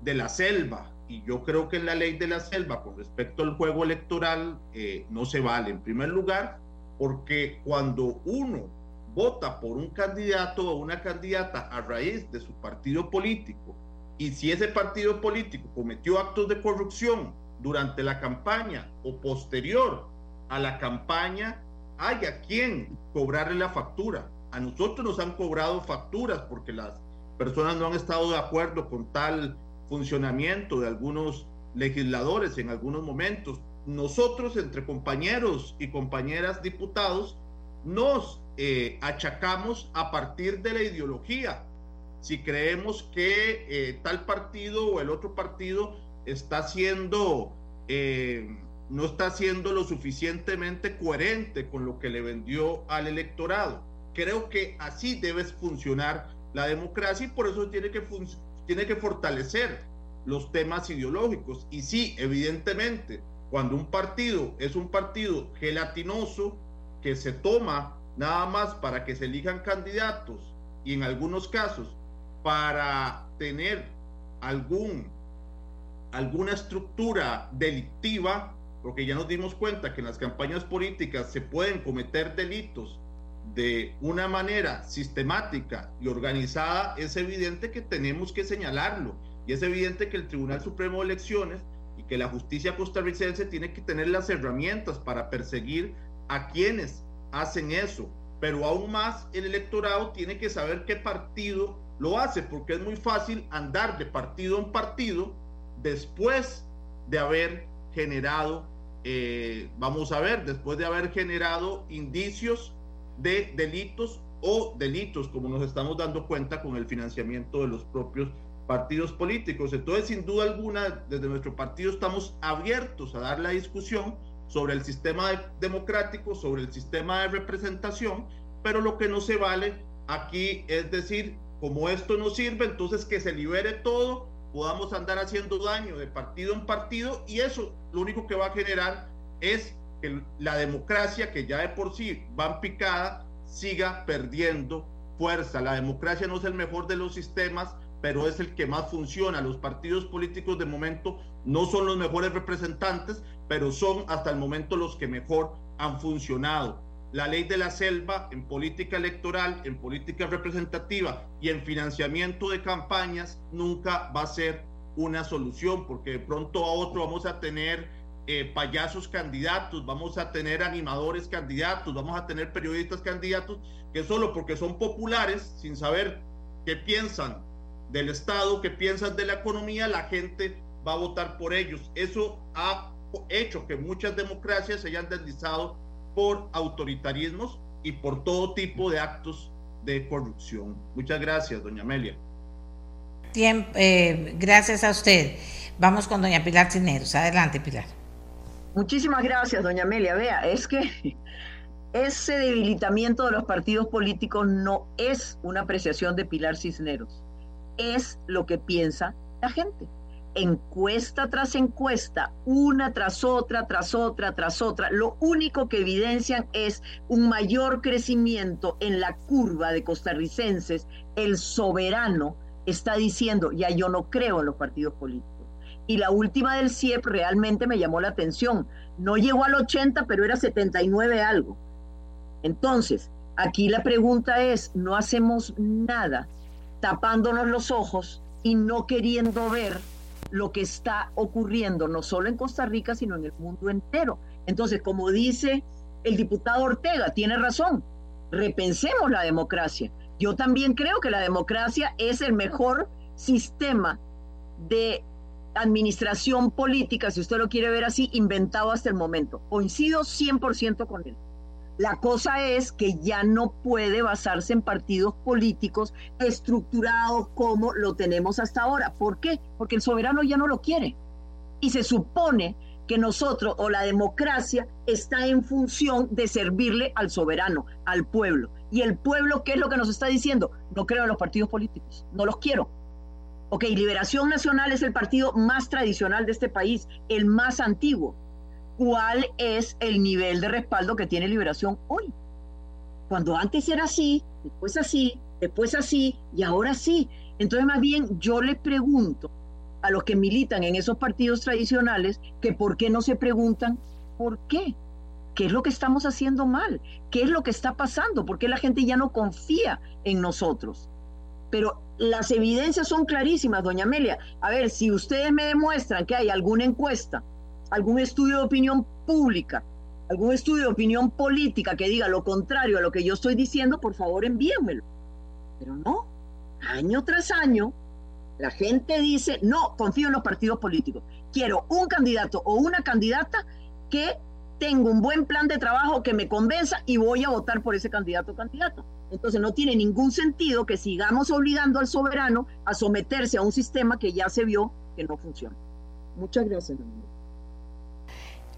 de la selva, y yo creo que en la ley de la selva con respecto al juego electoral eh, no se vale. En primer lugar, porque cuando uno vota por un candidato o una candidata a raíz de su partido político, y si ese partido político cometió actos de corrupción durante la campaña o posterior a la campaña, hay a quien cobrarle la factura. A nosotros nos han cobrado facturas porque las personas no han estado de acuerdo con tal funcionamiento de algunos legisladores en algunos momentos. Nosotros, entre compañeros y compañeras diputados, nos eh, achacamos a partir de la ideología. Si creemos que eh, tal partido o el otro partido está siendo, eh, no está siendo lo suficientemente coherente con lo que le vendió al electorado. Creo que así debe funcionar la democracia y por eso tiene que funcionar tiene que fortalecer los temas ideológicos. Y sí, evidentemente, cuando un partido es un partido gelatinoso que se toma nada más para que se elijan candidatos y en algunos casos para tener algún alguna estructura delictiva, porque ya nos dimos cuenta que en las campañas políticas se pueden cometer delitos de una manera sistemática y organizada, es evidente que tenemos que señalarlo. Y es evidente que el Tribunal Supremo de Elecciones y que la justicia costarricense tiene que tener las herramientas para perseguir a quienes hacen eso. Pero aún más el electorado tiene que saber qué partido lo hace, porque es muy fácil andar de partido en partido después de haber generado, eh, vamos a ver, después de haber generado indicios de delitos o delitos, como nos estamos dando cuenta con el financiamiento de los propios partidos políticos. Entonces, sin duda alguna, desde nuestro partido estamos abiertos a dar la discusión sobre el sistema democrático, sobre el sistema de representación, pero lo que no se vale aquí es decir, como esto no sirve, entonces que se libere todo, podamos andar haciendo daño de partido en partido y eso lo único que va a generar es que la democracia, que ya de por sí va picada, siga perdiendo fuerza. La democracia no es el mejor de los sistemas, pero es el que más funciona. Los partidos políticos de momento no son los mejores representantes, pero son hasta el momento los que mejor han funcionado. La ley de la selva en política electoral, en política representativa y en financiamiento de campañas nunca va a ser una solución, porque de pronto a otro vamos a tener eh, payasos candidatos, vamos a tener animadores candidatos, vamos a tener periodistas candidatos, que solo porque son populares, sin saber qué piensan del Estado, qué piensan de la economía, la gente va a votar por ellos. Eso ha hecho que muchas democracias se hayan deslizado por autoritarismos y por todo tipo de actos de corrupción. Muchas gracias, doña Amelia. Eh, gracias a usted. Vamos con doña Pilar Cineros. Adelante, Pilar. Muchísimas gracias, doña Amelia. Vea, es que ese debilitamiento de los partidos políticos no es una apreciación de Pilar Cisneros, es lo que piensa la gente. Encuesta tras encuesta, una tras otra, tras otra, tras otra, lo único que evidencian es un mayor crecimiento en la curva de costarricenses. El soberano está diciendo, ya yo no creo en los partidos políticos y la última del CIEP realmente me llamó la atención. No llegó al 80, pero era 79 algo. Entonces, aquí la pregunta es, no hacemos nada tapándonos los ojos y no queriendo ver lo que está ocurriendo, no solo en Costa Rica, sino en el mundo entero. Entonces, como dice el diputado Ortega, tiene razón, repensemos la democracia. Yo también creo que la democracia es el mejor sistema de administración política, si usted lo quiere ver así, inventado hasta el momento. Coincido 100% con él. La cosa es que ya no puede basarse en partidos políticos estructurados como lo tenemos hasta ahora. ¿Por qué? Porque el soberano ya no lo quiere. Y se supone que nosotros o la democracia está en función de servirle al soberano, al pueblo. Y el pueblo, ¿qué es lo que nos está diciendo? No creo en los partidos políticos, no los quiero Ok, Liberación Nacional es el partido más tradicional de este país, el más antiguo. ¿Cuál es el nivel de respaldo que tiene Liberación hoy? Cuando antes era así, después así, después así y ahora sí. Entonces, más bien, yo le pregunto a los que militan en esos partidos tradicionales que por qué no se preguntan por qué. ¿Qué es lo que estamos haciendo mal? ¿Qué es lo que está pasando? ¿Por qué la gente ya no confía en nosotros? Pero las evidencias son clarísimas, doña Amelia. A ver, si ustedes me demuestran que hay alguna encuesta, algún estudio de opinión pública, algún estudio de opinión política que diga lo contrario a lo que yo estoy diciendo, por favor envíenmelo. Pero no, año tras año, la gente dice, no, confío en los partidos políticos. Quiero un candidato o una candidata que tenga un buen plan de trabajo que me convenza y voy a votar por ese candidato o candidata. Entonces no tiene ningún sentido que sigamos obligando al soberano a someterse a un sistema que ya se vio que no funciona. Muchas gracias.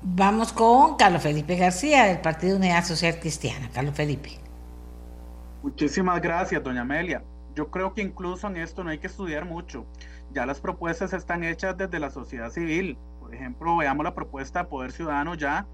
Vamos con Carlos Felipe García del Partido Unidad Social Cristiana. Carlos Felipe. Muchísimas gracias, doña Amelia. Yo creo que incluso en esto no hay que estudiar mucho. Ya las propuestas están hechas desde la sociedad civil. Por ejemplo, veamos la propuesta de Poder Ciudadano ya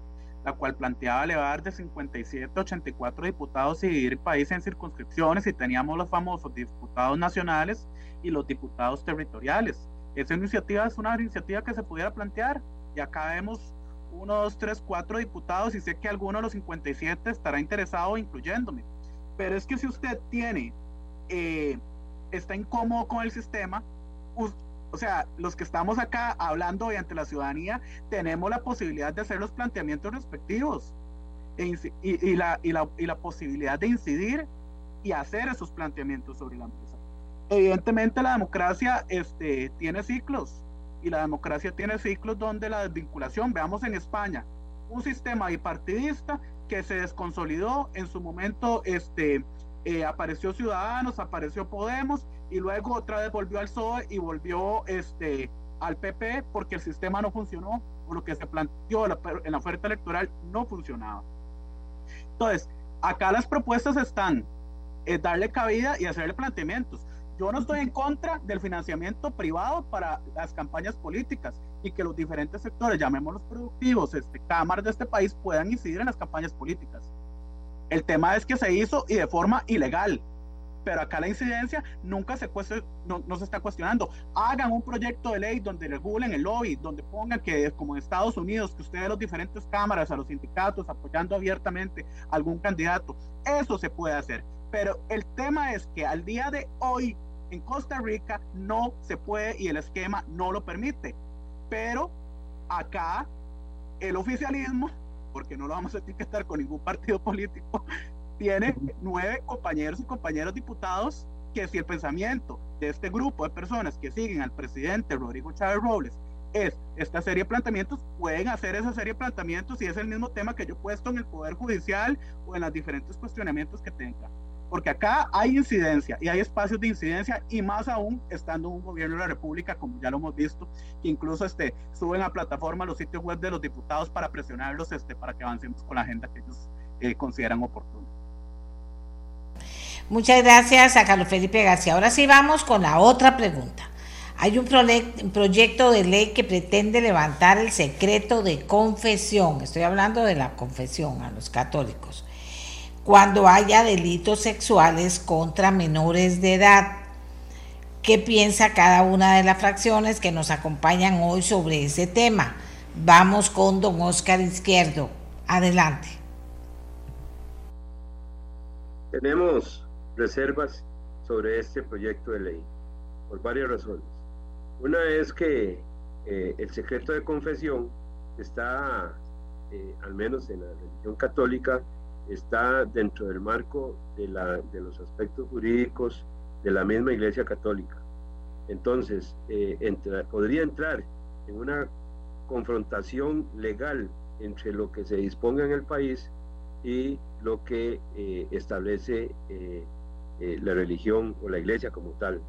la cual planteaba elevar de 57 a 84 diputados y dividir el país en circunscripciones y teníamos los famosos diputados nacionales y los diputados territoriales. Esa iniciativa es una iniciativa que se pudiera plantear y acá vemos uno, dos, tres, cuatro diputados y sé que alguno de los 57 estará interesado incluyéndome. Pero es que si usted tiene, eh, está incómodo con el sistema, o sea, los que estamos acá hablando ante la ciudadanía, tenemos la posibilidad de hacer los planteamientos respectivos e y, la, y, la, y la posibilidad de incidir y hacer esos planteamientos sobre la mesa. Evidentemente la democracia este, tiene ciclos y la democracia tiene ciclos donde la desvinculación, veamos en España, un sistema bipartidista que se desconsolidó en su momento este, eh, apareció Ciudadanos, apareció Podemos y luego otra vez volvió al PSOE y volvió este, al PP porque el sistema no funcionó o lo que se planteó en la oferta electoral no funcionaba. Entonces, acá las propuestas están es eh, darle cabida y hacerle planteamientos. Yo no estoy en contra del financiamiento privado para las campañas políticas y que los diferentes sectores, llamémoslos productivos, este, cámaras de este país, puedan incidir en las campañas políticas. El tema es que se hizo y de forma ilegal. Pero acá la incidencia nunca se, no, no, se está cuestionando. Hagan un proyecto de ley donde regulen el lobby, donde pongan que, como en Estados Unidos, que ustedes, los diferentes cámaras, a los sindicatos, apoyando abiertamente a algún candidato. Eso se puede hacer. Pero el tema es que al día de hoy en Costa Rica no se puede y el esquema no lo permite. Pero acá el oficialismo porque no lo vamos a etiquetar con ningún partido político, tiene nueve compañeros y compañeras diputados que si el pensamiento de este grupo de personas que siguen al presidente Rodrigo Chávez Robles es esta serie de planteamientos, pueden hacer esa serie de planteamientos y es el mismo tema que yo he puesto en el Poder Judicial o en los diferentes cuestionamientos que tenga porque acá hay incidencia y hay espacios de incidencia y más aún estando un gobierno de la República, como ya lo hemos visto, que incluso este, suben a plataforma los sitios web de los diputados para presionarlos este, para que avancemos con la agenda que ellos eh, consideran oportuna. Muchas gracias a Carlos Felipe García. Ahora sí vamos con la otra pregunta. Hay un, proyecto de ley que pretende levantar el secreto de confesión. Estoy hablando de la confesión a los católicos cuando haya delitos sexuales contra menores de edad. ¿Qué piensa cada una de las fracciones que nos acompañan hoy sobre ese tema? Vamos con don Oscar Izquierdo. Adelante. Tenemos reservas sobre este proyecto de ley por varias razones. Una es que eh, el secreto de confesión está, eh, al menos en la religión católica, está dentro del marco de, la, de los aspectos jurídicos de la misma Iglesia Católica. Entonces, eh, podría entrar en una confrontación legal entre lo que se disponga en el país y lo que eh, establece eh, la religión o la iglesia como tal.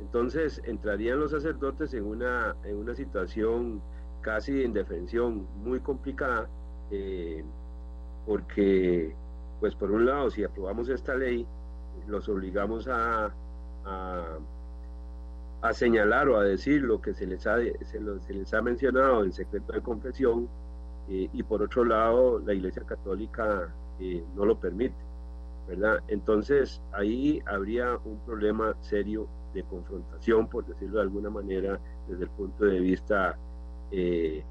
Entonces entrarían los sacerdotes en una, en una situación casi de indefensión muy complicada, porque pues por un lado, si aprobamos esta ley, los obligamos a, a, señalar o a decir lo que se les ha, se, les ha mencionado en secreto de confesión, eh, y por otro lado, la Iglesia Católica eh, no lo permite, ¿verdad? Entonces, ahí habría un problema serio de confrontación, por decirlo de alguna manera, desde el punto de vista eh,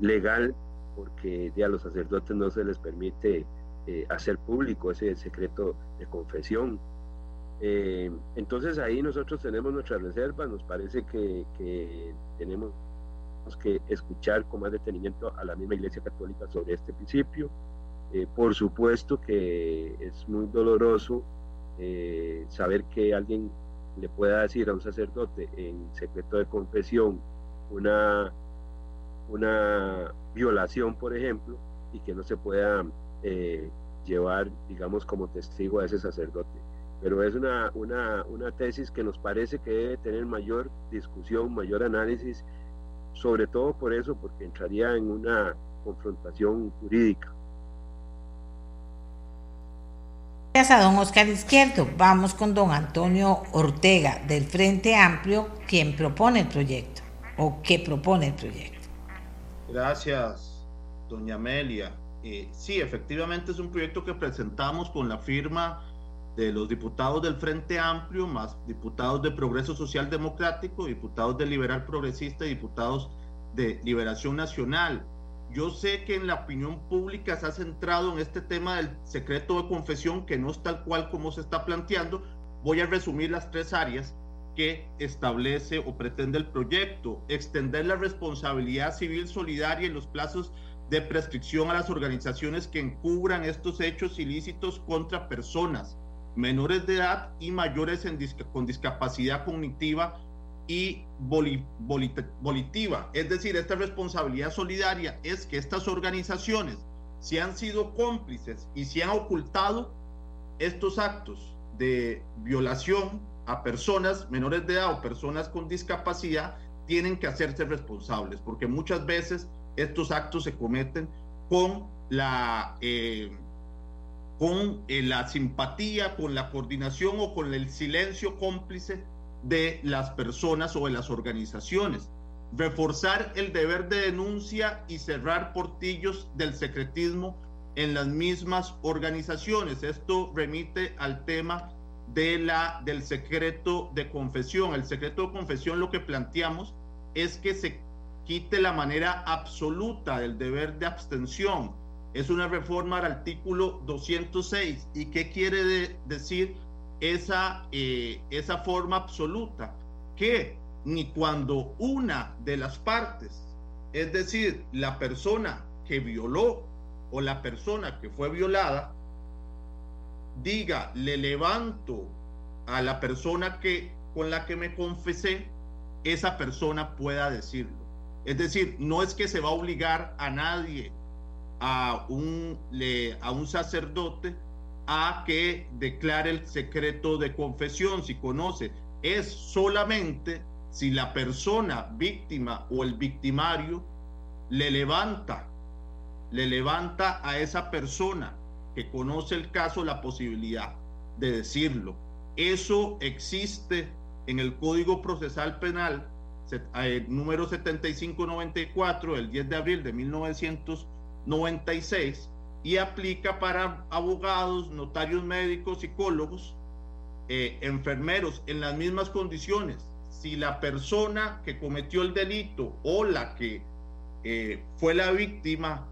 legal, porque ya a los sacerdotes no se les permite eh, hacer público ese secreto de confesión. Eh, entonces ahí nosotros tenemos nuestras reservas, nos parece que, tenemos que escuchar con más detenimiento a la misma Iglesia Católica sobre este principio. Eh, por supuesto que es muy doloroso saber que alguien le pueda decir a un sacerdote en secreto de confesión una, una violación, por ejemplo, y que no se pueda eh, llevar, digamos, como testigo a ese sacerdote. Pero es una, una, una tesis que nos parece que debe tener mayor discusión, mayor análisis, sobre todo por eso, porque entraría en una confrontación jurídica. Gracias a don Oscar Izquierdo. Vamos con don Antonio Ortega del Frente Amplio, quien propone el proyecto o que propone el proyecto. Gracias, doña Amelia. Eh, sí, efectivamente es un proyecto que presentamos con la firma de los diputados del Frente Amplio, más diputados de Progreso Social Democrático, diputados de Liberal Progresista y diputados de Liberación Nacional. Yo sé que en la opinión pública se ha centrado en este tema del secreto de confesión, que no es tal cual como se está planteando. Voy a resumir las tres áreas que establece o pretende el proyecto. Extender la responsabilidad civil solidaria en los plazos de prescripción a las organizaciones que encubran estos hechos ilícitos contra personas menores de edad y mayores con discapacidad cognitiva y volitiva. Es decir, esta responsabilidad solidaria es que estas organizaciones, si han sido cómplices y si han ocultado estos actos de violación a personas menores de edad o personas con discapacidad tienen que hacerse responsables, porque muchas veces estos actos se cometen con la, eh, con eh, la simpatía, con la coordinación o con el silencio cómplice de las personas o de las organizaciones. Reforzar el deber de denuncia y cerrar portillos del secretismo en las mismas organizaciones. Esto remite al tema de la, del secreto de confesión. El secreto de confesión lo que planteamos es que se quite la manera absoluta del deber de abstención. Es una reforma al artículo 206. ¿Y qué quiere decir esa, eh, esa forma absoluta? Que ni cuando una de las partes, es decir, la persona que violó o la persona que fue violada, diga, le levanto a la persona que con la que me confesé, esa persona pueda decirlo. Es decir, no es que se va a obligar a nadie, a un, a un sacerdote, a que declare el secreto de confesión, si conoce. Es solamente si la persona víctima o el victimario le levanta, le levanta a esa persona que conoce el caso la posibilidad de decirlo. Eso existe en el Código Procesal Penal eh, número 7594 del 10 de abril de 1996 y aplica para abogados, notarios médicos, psicólogos, eh, enfermeros en las mismas condiciones. Si la persona que cometió el delito o la que eh, fue la víctima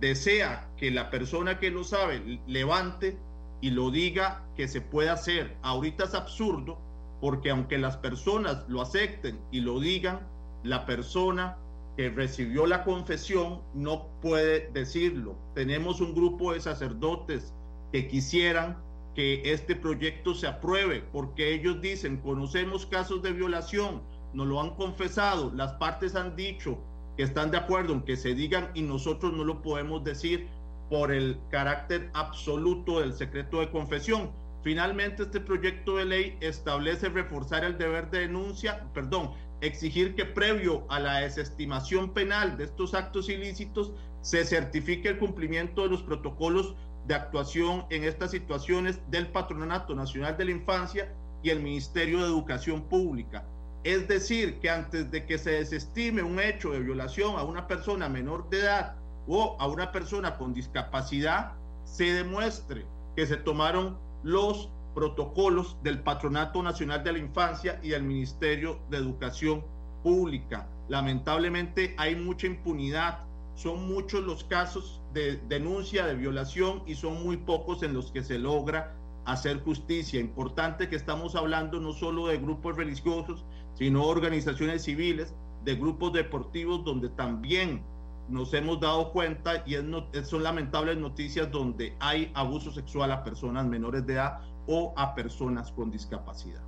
desea que la persona que lo sabe levante y lo diga que se puede hacer. Ahorita es absurdo porque aunque las personas lo acepten y lo digan, la persona que recibió la confesión no puede decirlo. Tenemos un grupo de sacerdotes que quisieran que este proyecto se apruebe porque ellos dicen, conocemos casos de violación, nos lo han confesado, las partes han dicho que están de acuerdo en que se digan y nosotros no lo podemos decir por el carácter absoluto del secreto de confesión. Finalmente, este proyecto de ley establece reforzar el deber de denuncia, perdón, exigir que previo a la desestimación penal de estos actos ilícitos se certifique el cumplimiento de los protocolos de actuación en estas situaciones del Patronato Nacional de la Infancia y el Ministerio de Educación Pública. Es decir, que antes de que se desestime un hecho de violación a una persona menor de edad o a una persona con discapacidad, se demuestre que se tomaron los protocolos del Patronato Nacional de la Infancia y del Ministerio de Educación Pública. Lamentablemente hay mucha impunidad, son muchos los casos de denuncia de violación y son muy pocos en los que se logra hacer justicia. Importante que estamos hablando no solo de grupos religiosos, sino organizaciones civiles, de grupos deportivos donde también nos hemos dado cuenta y son lamentables noticias donde hay abuso sexual a personas menores de edad o a personas con discapacidad.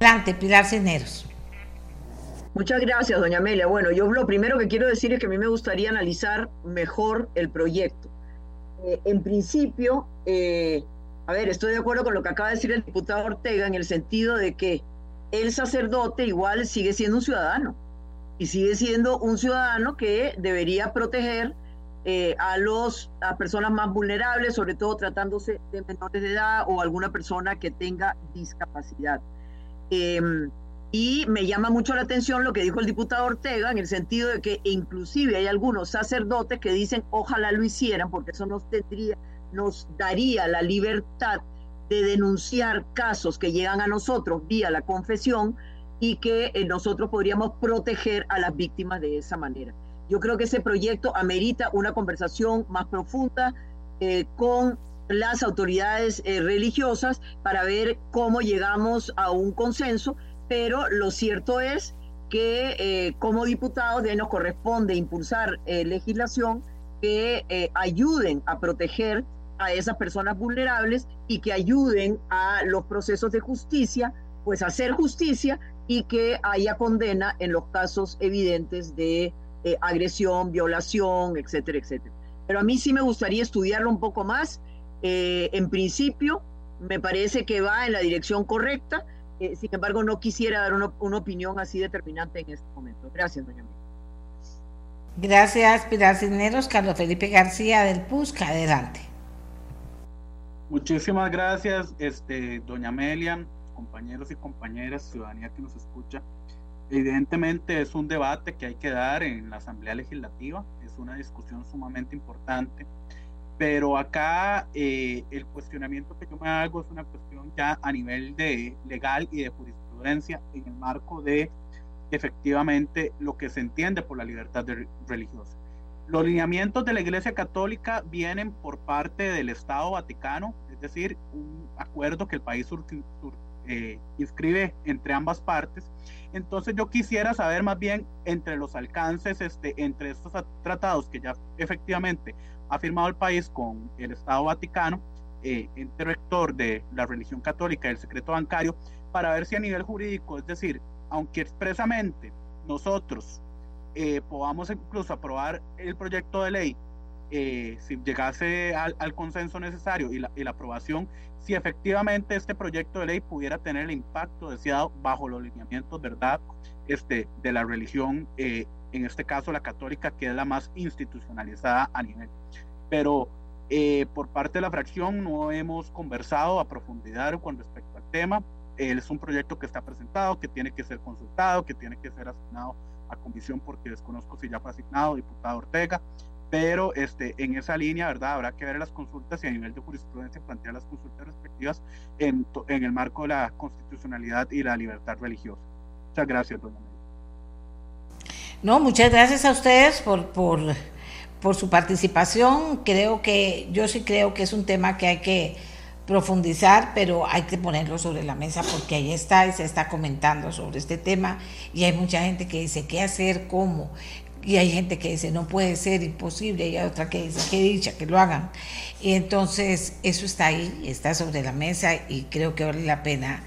Adelante, Pilar Cisneros. Muchas gracias, doña Amelia. Bueno, yo lo primero que quiero decir es que a mí me gustaría analizar mejor el proyecto. Eh, en principio, eh, a ver, estoy de acuerdo con lo que acaba de decir el diputado Ortega en el sentido de que el sacerdote igual sigue siendo un ciudadano y sigue siendo un ciudadano que debería proteger eh, a los a personas más vulnerables, sobre todo tratándose de menores de edad o alguna persona que tenga discapacidad. Em, y me llama mucho la atención lo que dijo el diputado Ortega en el sentido de que inclusive hay algunos sacerdotes que dicen ojalá lo hicieran porque eso nos tendría nos daría la libertad de denunciar casos que llegan a nosotros vía la confesión y que eh, nosotros podríamos proteger a las víctimas de esa manera. Yo creo que ese proyecto amerita una conversación más profunda eh, con las autoridades eh, religiosas para ver cómo llegamos a un consenso, pero lo cierto es que como diputados de nos corresponde impulsar legislación que ayuden a proteger a esas personas vulnerables y que ayuden a los procesos de justicia, pues a hacer justicia y que haya condena en los casos evidentes de eh, agresión, violación, etcétera, etcétera. Pero a mí sí me gustaría estudiarlo un poco más. Eh, en principio, me parece que va en la dirección correcta. sin embargo, no quisiera dar una, una, opinión así determinante en este momento. Gracias, doña Miriam. Gracias, Pilar Cisneros. Carlos Felipe García del PUSCA, adelante. Muchísimas gracias, este, doña Amelia, compañeros y compañeras, ciudadanía que nos escucha. Evidentemente es un debate que hay que dar en la Asamblea Legislativa, es una discusión sumamente importante, pero acá eh, el cuestionamiento que yo me hago es una cuestión ya a nivel de legal y de jurisprudencia en el marco de efectivamente lo que se entiende por la libertad religiosa. Los lineamientos de la Iglesia Católica vienen por parte del Estado Vaticano, es decir, un acuerdo que el país eh, inscribe entre ambas partes. Entonces yo quisiera saber más bien entre los alcances, este, entre estos tratados que ya efectivamente ha firmado el país con el Estado Vaticano, eh, entre rector de la religión católica y el secreto bancario, para ver si a nivel jurídico, es decir, aunque expresamente nosotros eh, podamos incluso aprobar el proyecto de ley, eh, si llegase al, consenso necesario y la, aprobación, si efectivamente este proyecto de ley pudiera tener el impacto deseado bajo los lineamientos, ¿verdad?, este, de la religión, eh, en este caso la católica, que es la más institucionalizada a nivel. Pero por parte de la fracción no hemos conversado a profundidad con respecto al tema es un proyecto que está presentado, que tiene que ser consultado, que tiene que ser asignado a comisión porque desconozco si ya fue asignado, diputado Ortega, pero este, en esa línea, ¿verdad? Habrá que ver las consultas y a nivel de jurisprudencia plantear las consultas respectivas en, en el marco de la constitucionalidad y la libertad religiosa. Muchas gracias, doña No, muchas gracias a ustedes por, por, por su participación. Creo que, yo sí creo que es un tema que hay que profundizar, pero hay que ponerlo sobre la mesa porque ahí está y se está comentando sobre este tema y hay mucha gente que dice qué hacer, cómo, y hay gente que dice no puede ser imposible y hay otra que dice qué dicha que lo hagan. Y entonces eso está ahí, está sobre la mesa y creo que vale la pena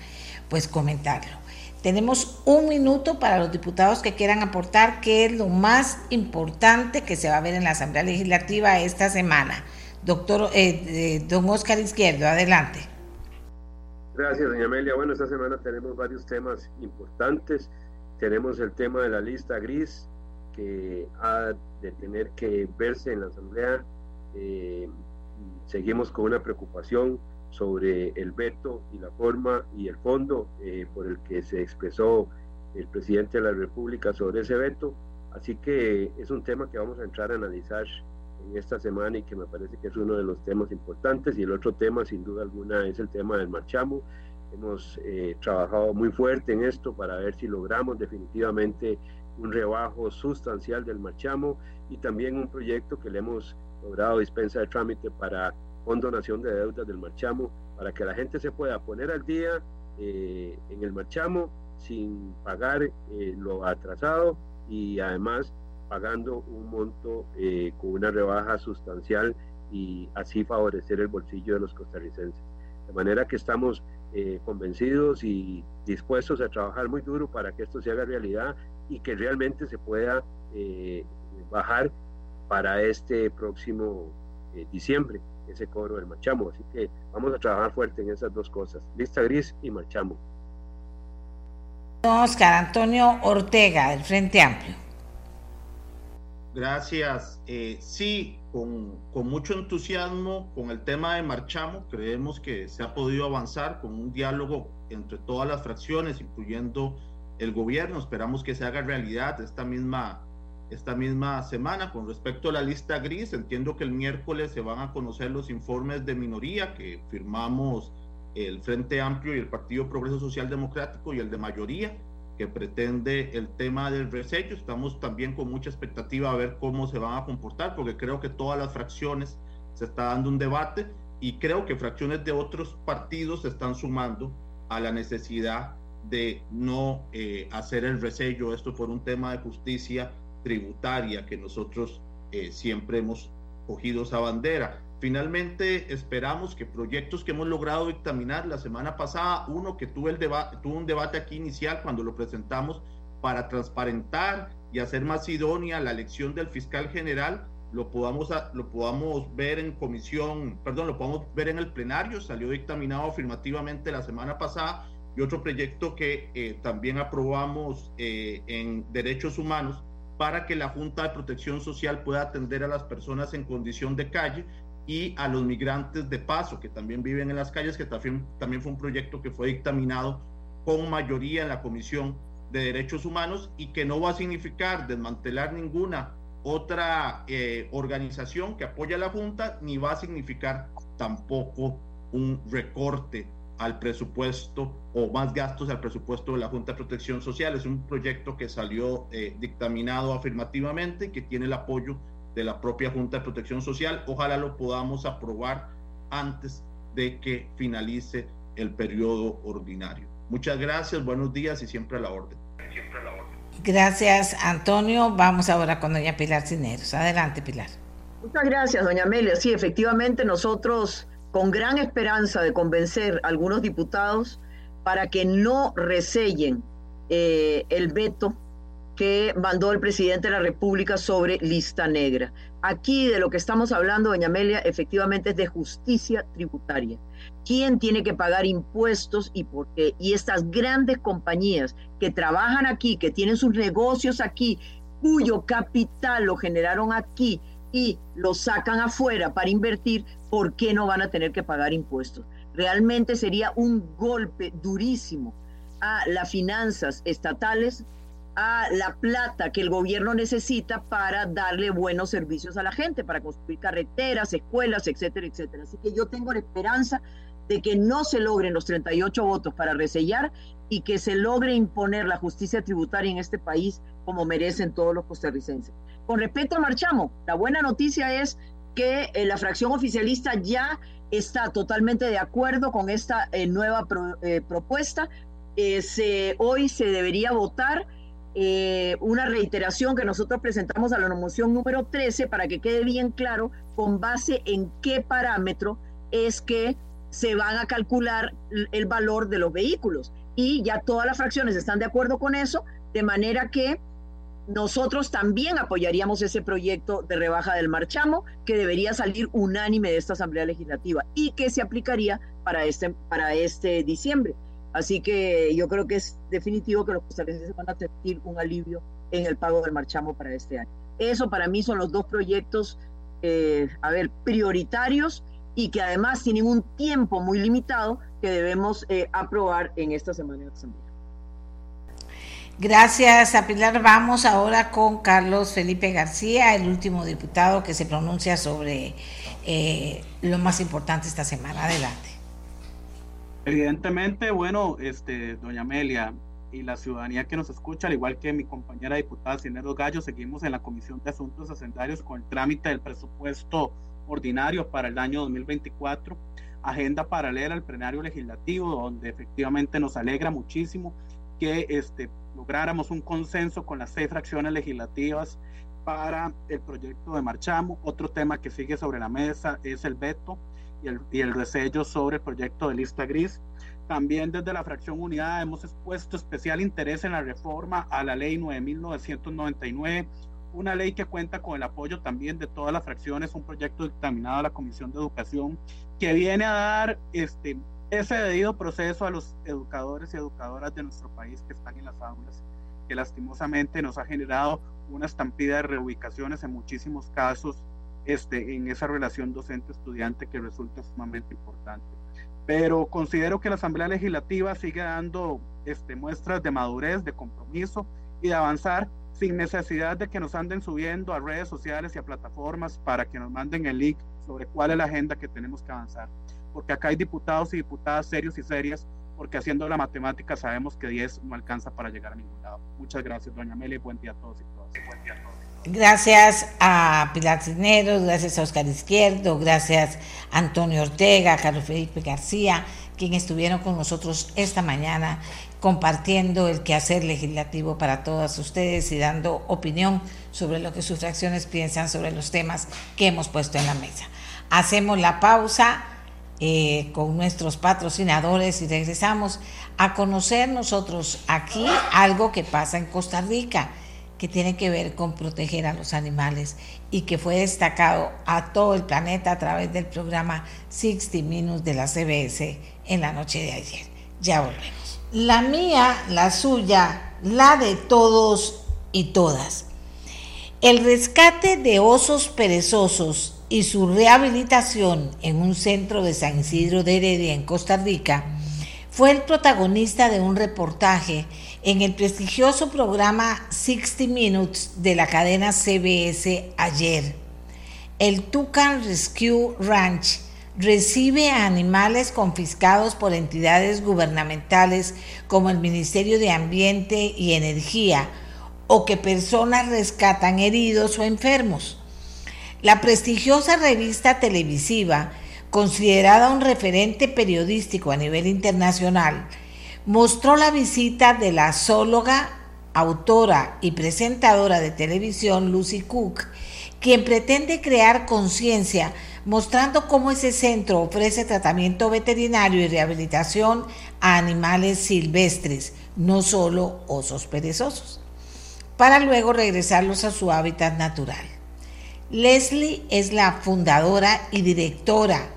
pues comentarlo. Tenemos un minuto para los diputados que quieran aportar qué es lo más importante que se va a ver en la Asamblea Legislativa esta semana. Doctor, eh, don Oscar Izquierdo, adelante. Gracias, doña Amelia. Bueno, esta semana tenemos varios temas importantes. Tenemos el tema de la lista gris, que ha de tener que verse en la Asamblea. Eh, seguimos con una preocupación sobre el veto y la forma y el fondo eh, por el que se expresó el presidente de la República sobre ese veto. Así que es un tema que vamos a entrar a analizar en esta semana y que me parece que es uno de los temas importantes. Y el otro tema, sin duda alguna, es el tema del marchamo. Hemos eh, trabajado muy fuerte en esto para ver si logramos definitivamente un rebajo sustancial del marchamo y también un proyecto que le hemos logrado dispensa de trámite para condonación de deudas del marchamo, para que la gente se pueda poner al día eh, en el marchamo sin pagar eh, lo atrasado y además pagando un monto eh, con una rebaja sustancial y así favorecer el bolsillo de los costarricenses. De manera que estamos convencidos y dispuestos a trabajar muy duro para que esto se haga realidad y que realmente se pueda eh, bajar para este próximo diciembre ese cobro del marchamo. Así que vamos a trabajar fuerte en esas dos cosas, lista gris y marchamo. Oscar Antonio Ortega, del Frente Amplio. Gracias. Eh, sí, con, con, mucho entusiasmo con el tema de Marchamo, creemos que se ha podido avanzar con un diálogo entre todas las fracciones, incluyendo el gobierno. Esperamos que se haga realidad esta misma, esta misma semana. Con respecto a la lista gris, entiendo que el miércoles se van a conocer los informes de minoría que firmamos el Frente Amplio y el Partido Progreso Social Democrático y el de mayoría que pretende el tema del resello. Estamos también con mucha expectativa a ver cómo se van a comportar, porque creo que todas las fracciones se está dando un debate y creo que fracciones de otros partidos se están sumando a la necesidad de no eh, hacer el resello, esto por un tema de justicia tributaria que nosotros eh, siempre hemos cogido esa bandera. Finalmente, esperamos que proyectos que hemos logrado dictaminar la semana pasada, uno que tuvo, el tuvo un debate aquí inicial cuando lo presentamos para transparentar y hacer más idónea la elección del fiscal general, lo podamos, lo podamos ver en comisión, perdón, lo podamos ver en el plenario, salió dictaminado afirmativamente la semana pasada, y otro proyecto que eh, también aprobamos eh, en derechos humanos para que la Junta de Protección Social pueda atender a las personas en condición de calle y a los migrantes de paso que también viven en las calles, que también, también fue un proyecto que fue dictaminado con mayoría en la Comisión de Derechos Humanos y que no va a significar desmantelar ninguna otra eh, organización que apoya a la Junta, ni va a significar tampoco un recorte al presupuesto o más gastos al presupuesto de la Junta de Protección Social. Es un proyecto que salió eh, dictaminado afirmativamente y que tiene el apoyo de la propia Junta de Protección Social. Ojalá lo podamos aprobar antes de que finalice el periodo ordinario. Muchas gracias, buenos días y siempre a la orden. Siempre a la orden. Gracias, Antonio. Vamos ahora con doña Pilar Cineros. Adelante, Pilar. Muchas gracias, doña Amelia. Sí, efectivamente, nosotros con gran esperanza de convencer a algunos diputados para que no resellen eh, el veto que mandó el presidente de la República sobre lista negra. Aquí de lo que estamos hablando, doña Amelia, efectivamente es de justicia tributaria. ¿Quién tiene que pagar impuestos y por qué? Y estas grandes compañías que trabajan aquí, que tienen sus negocios aquí, cuyo capital lo generaron aquí y lo sacan afuera para invertir, ¿por qué no van a tener que pagar impuestos? Realmente sería un golpe durísimo a las finanzas estatales a la plata que el gobierno necesita para darle buenos servicios a la gente, para construir carreteras, escuelas, etcétera, etcétera. Así que yo tengo la esperanza de que no se logren los 38 votos para resellar y que se logre imponer la justicia tributaria en este país como merecen todos los costarricenses. Con respecto a Marchamo, la buena noticia es que eh, la fracción oficialista ya está totalmente de acuerdo con esta eh, nueva eh, propuesta. hoy se debería votar una reiteración que nosotros presentamos a la moción número 13 para que quede bien claro con base en qué parámetro es que se van a calcular el valor de los vehículos. Y ya todas las fracciones están de acuerdo con eso, de manera que nosotros también apoyaríamos ese proyecto de rebaja del marchamo que debería salir unánime de esta Asamblea Legislativa y que se aplicaría para este, para este diciembre. Así que yo creo que es definitivo que los costarricenses van a sentir un alivio en el pago del marchamo para este año. Eso para mí son los dos proyectos, eh, a ver, prioritarios y que además tienen un tiempo muy limitado que debemos eh, aprobar en esta semana de asamblea. Gracias a Pilar. Vamos ahora con Carlos Felipe García, el último diputado que se pronuncia sobre eh, lo más importante esta semana. Adelante. Evidentemente, bueno, este, doña Amelia y la ciudadanía que nos escucha, al igual que mi compañera diputada Cineros Gallo, seguimos en la Comisión de Asuntos Hacendarios con el trámite del presupuesto ordinario para el año 2024, agenda paralela al plenario legislativo, donde efectivamente nos alegra muchísimo que este, lográramos un consenso con las seis fracciones legislativas para el proyecto de Marchamo. Otro tema que sigue sobre la mesa es el veto y el, y el resello sobre el proyecto de lista gris. También desde la fracción unidad hemos expuesto especial interés en la reforma a la ley 9.999, una ley que cuenta con el apoyo también de todas las fracciones, un proyecto dictaminado a la Comisión de Educación que viene a dar este, ese debido proceso a los educadores y educadoras de nuestro país que están en las aulas, que lastimosamente nos ha generado una estampida de reubicaciones en muchísimos casos este, en esa relación docente-estudiante que resulta sumamente importante. Pero considero que la Asamblea Legislativa sigue dando este, muestras de madurez, de compromiso y de avanzar sin necesidad de que nos anden subiendo a redes sociales y a plataformas para que nos manden el link sobre cuál es la agenda que tenemos que avanzar. Porque acá hay diputados y diputadas serios y serias, porque haciendo la matemática sabemos que 10 no alcanza para llegar a ningún lado. Muchas gracias, doña Amelia, y buen día a todos y todas. Gracias a Pilar Cisneros, gracias a Oscar Izquierdo, gracias a Antonio Ortega, a Carlos Felipe García, quienes estuvieron con nosotros esta mañana compartiendo el quehacer legislativo para todas ustedes y dando opinión sobre lo que sus fracciones piensan sobre los temas que hemos puesto en la mesa. Hacemos la pausa eh, con nuestros patrocinadores y regresamos a conocer nosotros aquí algo que pasa en Costa Rica que tiene que ver con proteger a los animales y que fue destacado a todo el planeta a través del programa 60 Minutes de la CBS en la noche de ayer. Ya volvemos. La mía, la suya, la de todos y todas. El rescate de osos perezosos y su rehabilitación en un centro de San Isidro de Heredia en Costa Rica fue el protagonista de un reportaje en el prestigioso programa 60 Minutes de la cadena CBS ayer. El Tucan Rescue Ranch recibe a animales confiscados por entidades gubernamentales como el Ministerio de Ambiente y Energía o que personas rescatan heridos o enfermos. La prestigiosa revista televisiva, considerada un referente periodístico a nivel internacional, mostró la visita de la zoóloga, autora y presentadora de televisión Lucy Cook, quien pretende crear conciencia mostrando cómo ese centro ofrece tratamiento veterinario y rehabilitación a animales silvestres, no solo osos perezosos, para luego regresarlos a su hábitat natural. Leslie es la fundadora y directora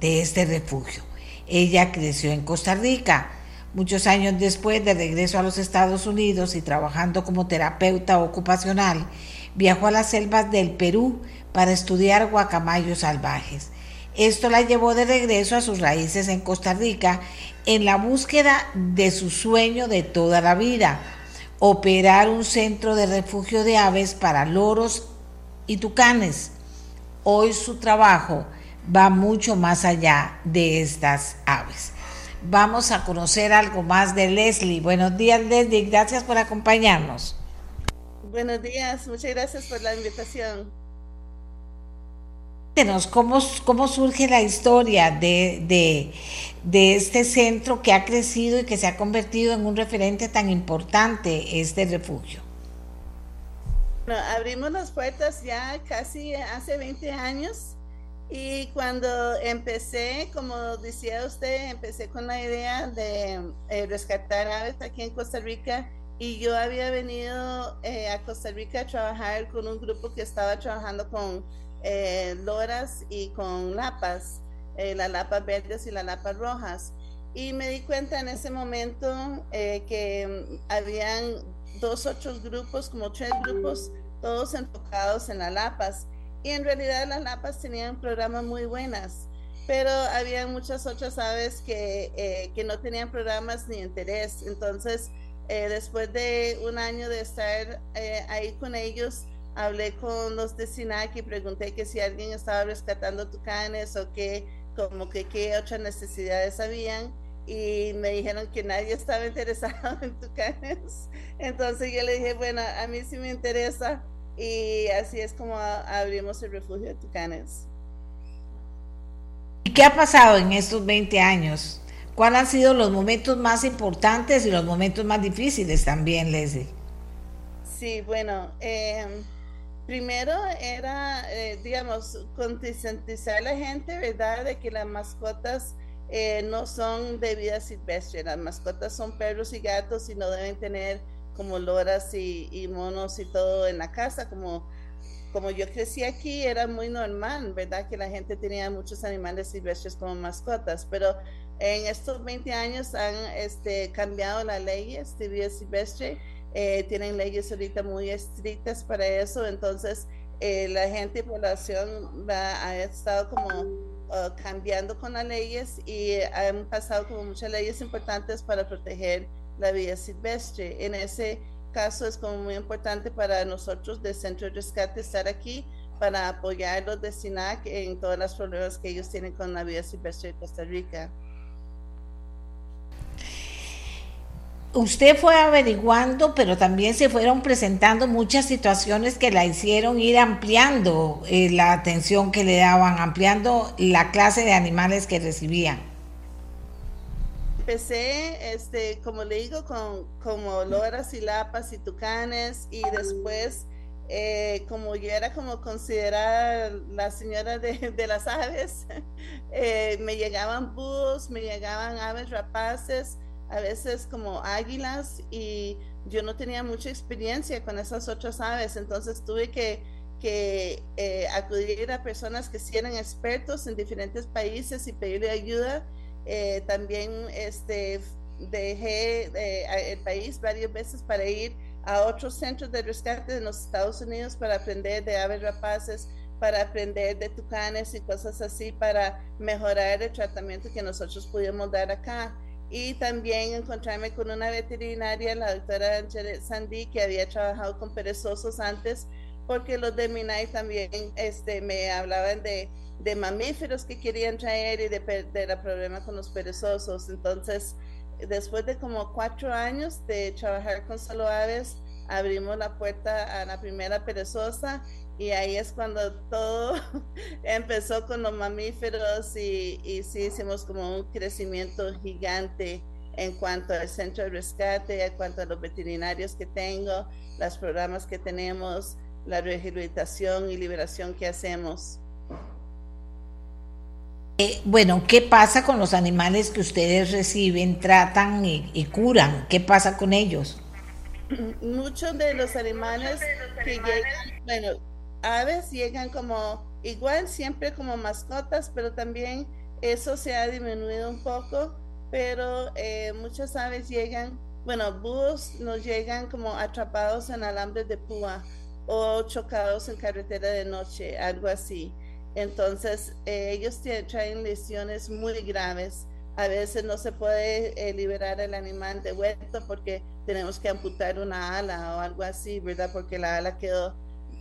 de este refugio. Ella creció en Costa Rica. Muchos años después de regreso a los Estados Unidos y trabajando como terapeuta ocupacional, viajó a las selvas del Perú para estudiar guacamayos salvajes. Esto la llevó de regreso a sus raíces en Costa Rica en la búsqueda de su sueño de toda la vida, operar un centro de refugio de aves para loros y tucanes. Hoy su trabajo va mucho más allá de estas aves. Vamos a conocer algo más de Leslie. Buenos días Leslie, gracias por acompañarnos. Buenos días, muchas gracias por la invitación. ¿cómo, cómo surge la historia de, de, este centro que ha crecido y que se ha convertido en un referente tan importante, este refugio? Bueno, abrimos las puertas ya casi hace 20 años y cuando empecé, como decía usted, empecé con la idea de eh, rescatar aves aquí en Costa Rica y yo había venido eh, a Costa Rica a trabajar con un grupo que estaba trabajando con eh, loras y con lapas, eh, las lapas verdes y las lapas rojas. Y me di cuenta en ese momento eh, que habían dos otros grupos, como tres grupos, todos enfocados en las lapas. Y en realidad las lapas tenían programas muy buenas, pero había muchas otras aves que, que no tenían programas ni interés. Entonces, después de un año de estar ahí con ellos, hablé con los de SINAC y pregunté que si alguien estaba rescatando tucanes o que como que qué otras necesidades habían y me dijeron que nadie estaba interesado en tucanes. Entonces yo le dije, bueno, a mí sí me interesa y así es como abrimos el refugio de tucanes. ¿Y qué ha pasado en estos 20 años? ¿Cuáles han sido los momentos más importantes y los momentos más difíciles también, Leslie? Sí, bueno, eh, primero era, eh, digamos, concientizar a la gente, ¿verdad?, de que las mascotas eh, no son de vida silvestre, las mascotas son perros y gatos y no deben tener como loras y, monos y todo en la casa, como, como yo crecí aquí, era muy normal, ¿verdad?, que la gente tenía muchos animales silvestres como mascotas, pero en estos 20 años han este, cambiado las leyes de vida silvestre. Eh, tienen leyes ahorita muy estrictas para eso, entonces eh, la gente y población ha estado como uh, cambiando con las leyes y han pasado como muchas leyes importantes para proteger la vida silvestre. En ese caso es como muy importante para nosotros de Centro de Rescate estar aquí para apoyar los de SINAC en todos los problemas que ellos tienen con la vida silvestre de Costa Rica. Usted fue averiguando, pero también se fueron presentando muchas situaciones que la hicieron ir ampliando eh, la atención que le daban, ampliando la clase de animales que recibían. Empecé, este, como le digo, con como loras y lapas y tucanes y después, eh, como yo era como considerada la señora de, las aves, eh, me llegaban búhos, me llegaban aves rapaces, a veces como águilas y yo no tenía mucha experiencia con esas otras aves, entonces tuve que, que eh, acudir a personas que sí eran expertos en diferentes países y pedirle ayuda. Eh, también este, dejé eh, el país varias veces para ir a otros centros de rescate en los Estados Unidos para aprender de aves rapaces, para aprender de tucanes y cosas así, para mejorar el tratamiento que nosotros pudimos dar acá. Y también encontrarme con una veterinaria, la doctora Janet Sandy, que había trabajado con perezosos antes, porque los de Minay también este, me hablaban de, de mamíferos que querían traer y de, de la problema con los perezosos. Entonces, después de como cuatro años de trabajar con solo aves, abrimos la puerta a la primera perezosa y ahí es cuando todo empezó con los mamíferos y, y sí hicimos como un crecimiento gigante en cuanto al centro de rescate, en cuanto a los veterinarios que tengo, los programas que tenemos, la rehabilitación y liberación que hacemos. Eh, bueno, ¿qué pasa con los animales que ustedes reciben, tratan y, curan? ¿Qué pasa con ellos? Muchos de los animales que llegan, bueno, aves llegan como igual, siempre como mascotas, pero también eso se ha disminuido un poco, pero eh, muchas aves llegan, bueno, búhos nos llegan como atrapados en alambres de púa o chocados en carretera de noche, algo así. Entonces, eh, ellos traen lesiones muy graves. A veces no se puede eh, liberar el animal de vuelta porque tenemos que amputar una ala o algo así, ¿verdad? Porque la ala quedó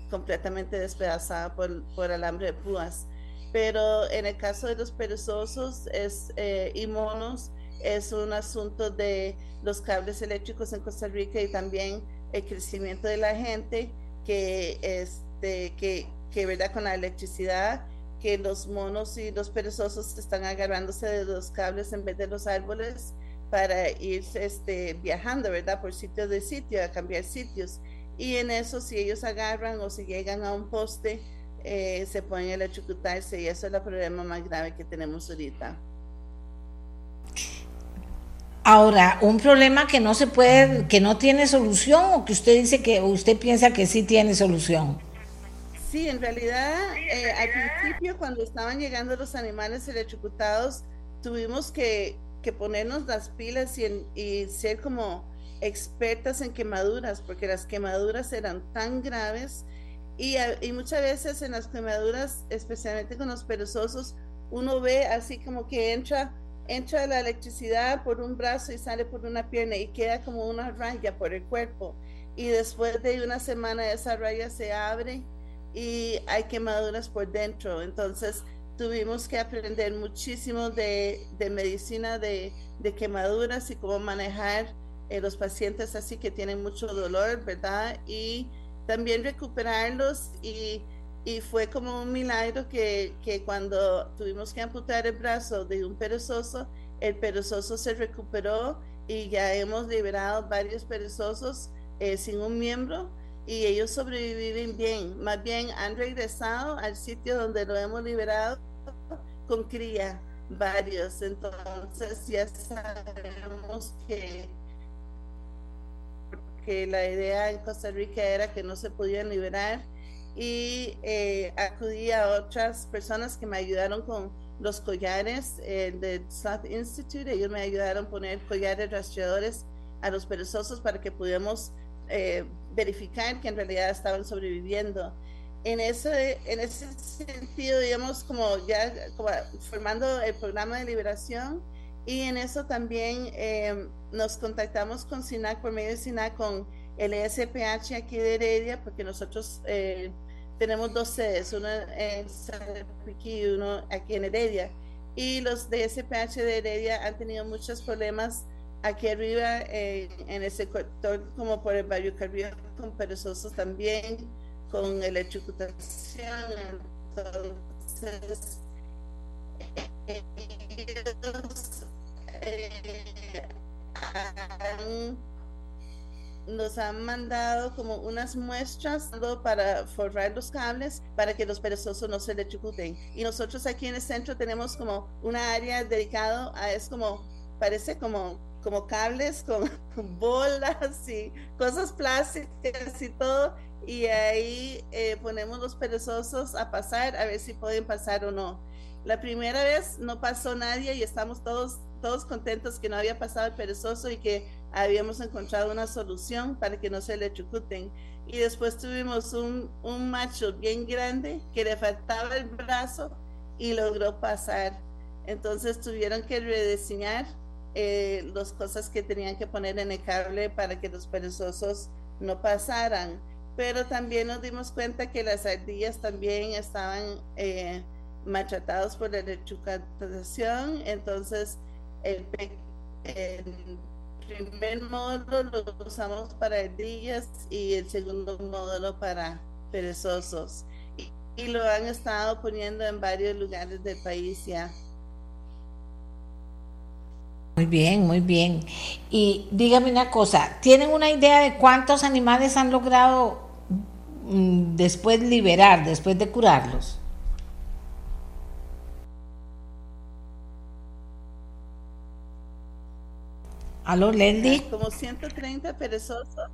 completamente despedazada por, por alambre de púas. Pero en el caso de los perezosos es, eh, y monos, es un asunto de los cables eléctricos en Costa Rica y también el crecimiento de la gente que, este, que, que verdad con la electricidad que los monos y los perezosos están agarrándose de los cables en vez de los árboles para ir este, viajando, ¿verdad? Por sitio de sitio, a cambiar sitios. Y en eso, si ellos agarran o si llegan a un poste, eh, se pueden electrocutarse y eso es el problema más grave que tenemos ahorita. Ahora, un problema que no se puede, que no tiene solución o que usted dice que usted piensa que sí tiene solución. Sí, en realidad, eh, al principio cuando estaban llegando los animales electrocutados, tuvimos que, que ponernos las pilas y, y, ser como expertas en quemaduras, porque las quemaduras eran tan graves y, muchas veces en las quemaduras, especialmente con los perezosos, uno ve así como que entra, entra la electricidad por un brazo y sale por una pierna y queda como una raya por el cuerpo. Y después de una semana esa raya se abre y hay quemaduras por dentro. Entonces tuvimos que aprender muchísimo de, medicina de, quemaduras y cómo manejar eh, los pacientes así que tienen mucho dolor, ¿verdad? Y también recuperarlos y, y fue como un milagro que, que, cuando tuvimos que amputar el brazo de un perezoso, el perezoso se recuperó y ya hemos liberado varios perezosos eh, sin un miembro y ellos sobreviven bien. Más bien han regresado al sitio donde lo hemos liberado con cría, varios. Entonces ya sabemos que, que la idea en Costa Rica era que no se podían liberar y eh, acudí a otras personas que me ayudaron con los collares eh, del South Institute. Ellos me ayudaron a poner collares rastreadores a los perezosos para que pudiéramos eh, verificar que en realidad estaban sobreviviendo. En ese, en ese sentido, digamos, como ya como formando el programa de liberación y en eso también eh, nos contactamos con SINAC por medio de SINAC con el ESPH aquí de Heredia, porque nosotros eh, tenemos dos sedes, uno en Piqui y uno aquí en Heredia. Y los de SPH de Heredia han tenido muchos problemas aquí arriba eh, en el sector como por el barrio Carrillo con perezosos también con electrocutación entonces ellos, eh, nos han mandado como unas muestras para forrar los cables para que los perezosos no se electrocuten y nosotros aquí en el centro tenemos como una área dedicada a es como parece como como cables con bolas y cosas plásticas y todo. Y ahí eh, ponemos los perezosos a pasar, a ver si pueden pasar o no. La primera vez no pasó nadie y estamos todos, todos contentos que no había pasado el perezoso y que habíamos encontrado una solución para que no se le chucuten. Y después tuvimos un, un macho bien grande que le faltaba el brazo y logró pasar. Entonces tuvieron que rediseñar eh, las cosas que tenían que poner en el cable para que los perezosos no pasaran. Pero también nos dimos cuenta que las ardillas también estaban eh, por la electrificación. Entonces el, primer módulo lo usamos para ardillas y el segundo módulo para perezosos. Y, y lo han estado poniendo en varios lugares del país ya. Muy bien, muy bien. Y dígame una cosa, ¿tienen una idea de cuántos animales han logrado mm, después liberar, después de curarlos? ¿Aló, Lendy? Como 130 perezosos.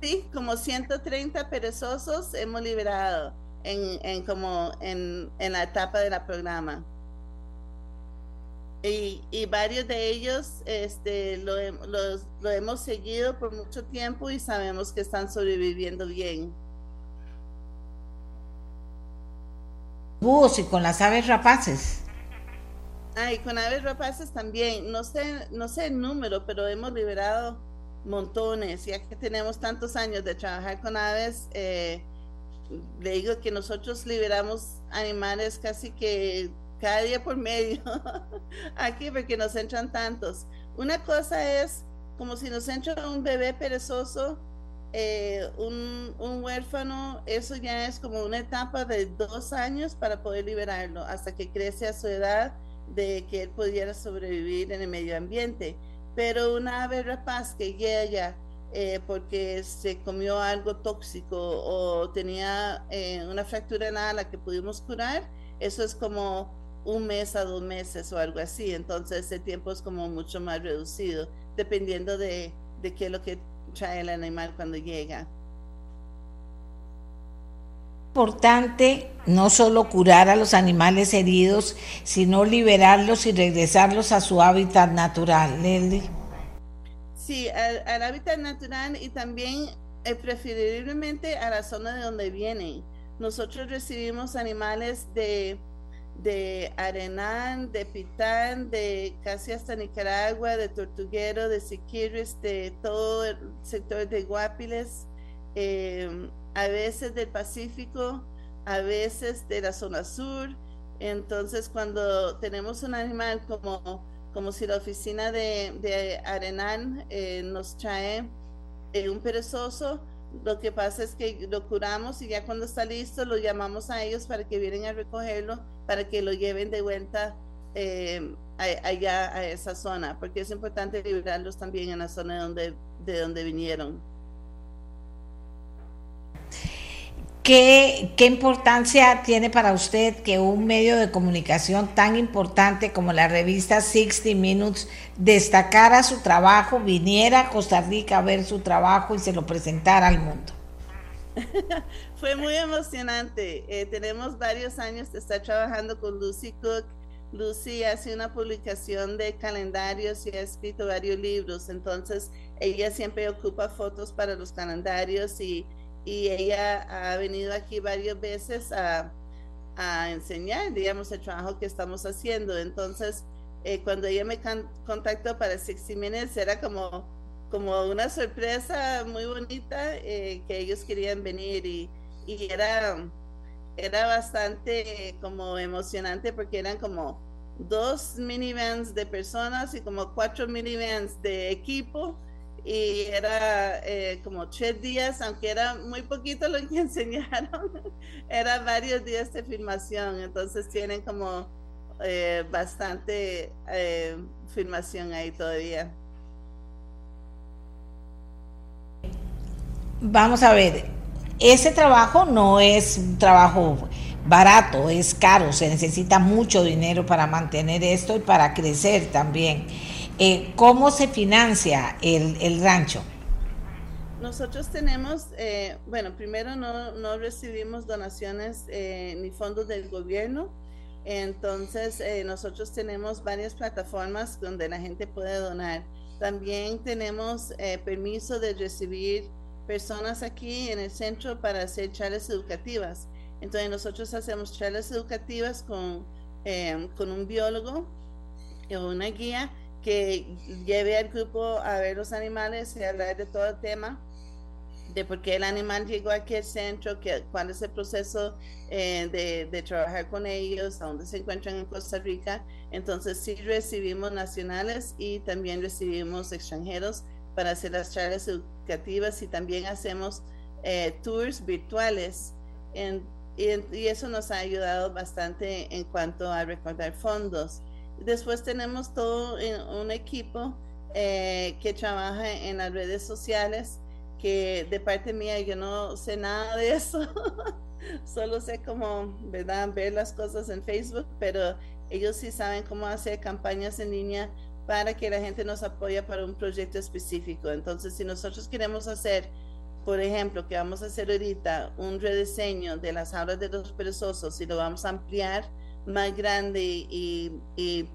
Sí, como 130 perezosos hemos liberado en, en como en, en la etapa de la programa. Y, y, varios de ellos este, lo, los, lo, hemos seguido por mucho tiempo y sabemos que están sobreviviendo bien. Búhos y con las aves rapaces. Ah, y con aves rapaces también. No sé, no sé el número, pero hemos liberado montones. Ya que tenemos tantos años de trabajar con aves, eh, le digo que nosotros liberamos animales casi que cada día por medio aquí porque nos entran tantos. Una cosa es como si nos entra un bebé perezoso, eh, un, un, huérfano, eso ya es como una etapa de dos años para poder liberarlo hasta que crece a su edad de que él pudiera sobrevivir en el medio ambiente. Pero una ave rapaz que llega eh, porque se comió algo tóxico o tenía eh, una fractura en ala que pudimos curar, eso es como un mes a dos meses o algo así. Entonces el tiempo es como mucho más reducido, dependiendo de, de qué es lo que trae el animal cuando llega. Importante no solo curar a los animales heridos, sino liberarlos y regresarlos a su hábitat natural, Leslie. Sí, al, hábitat natural y también eh, preferiblemente a la zona de donde vienen. Nosotros recibimos animales de de de Pitán, de casi hasta Nicaragua, de Tortuguero, de Siquirres, de todo el sector de Guapiles, eh, a veces del Pacífico, a veces de la zona sur. Entonces, cuando tenemos un animal como, como si la oficina de, de Arenán eh, nos trae eh, un perezoso, lo que pasa es que lo curamos y ya cuando está listo lo llamamos a ellos para que vienen a recogerlo, para que lo lleven de vuelta eh, allá a esa zona, porque es importante liberarlos también en la zona de donde, de donde vinieron. ¿Qué, ¿Qué, importancia tiene para usted que un medio de comunicación tan importante como la revista 60 Minutes destacara su trabajo, viniera a Costa Rica a ver su trabajo y se lo presentara al mundo? Fue muy emocionante. Eh, tenemos varios años de estar trabajando con Lucy Cook. Lucy hace una publicación de calendarios y ha escrito varios libros. Entonces, ella siempre ocupa fotos para los calendarios y y ella ha venido aquí varias veces a, a enseñar, digamos, el trabajo que estamos haciendo. Entonces, eh, cuando ella me contactó para Sixty Minutes, era como, como una sorpresa muy bonita eh, que ellos querían venir y, y era, era bastante como emocionante porque eran como dos minivans de personas y como cuatro minivans de equipo y era eh, como tres días, aunque era muy poquito lo que enseñaron, era varios días de filmación, entonces tienen como eh, bastante eh, filmación ahí todavía. Vamos a ver, ese trabajo no es un trabajo barato, es caro, se necesita mucho dinero para mantener esto y para crecer también. Eh, ¿Cómo se financia el, el rancho? Nosotros tenemos, eh, bueno, primero no, no recibimos donaciones eh, ni fondos del gobierno, entonces eh, nosotros tenemos varias plataformas donde la gente puede donar. También tenemos permiso de recibir personas aquí en el centro para hacer charlas educativas. Entonces nosotros hacemos charlas educativas con, con un biólogo o una guía que lleve al grupo a ver los animales y hablar de todo el tema de por qué el animal llegó aquí al centro, que, cuál es el proceso eh, de, trabajar con ellos, a dónde se encuentran en Costa Rica. Entonces sí recibimos nacionales y también recibimos extranjeros para hacer las charlas educativas y también hacemos eh, tours virtuales. En, y, y, eso nos ha ayudado bastante en cuanto a recordar fondos. Después tenemos todo un equipo eh, que trabaja en las redes sociales que de parte mía yo no sé nada de eso, solo sé cómo, ¿verdad?, ver las cosas en Facebook, pero ellos sí saben cómo hacer campañas en línea para que la gente nos apoye para un proyecto específico. Entonces, si nosotros queremos hacer, por ejemplo, que vamos a hacer ahorita un rediseño de las aulas de los perezosos y lo vamos a ampliar más grande y, y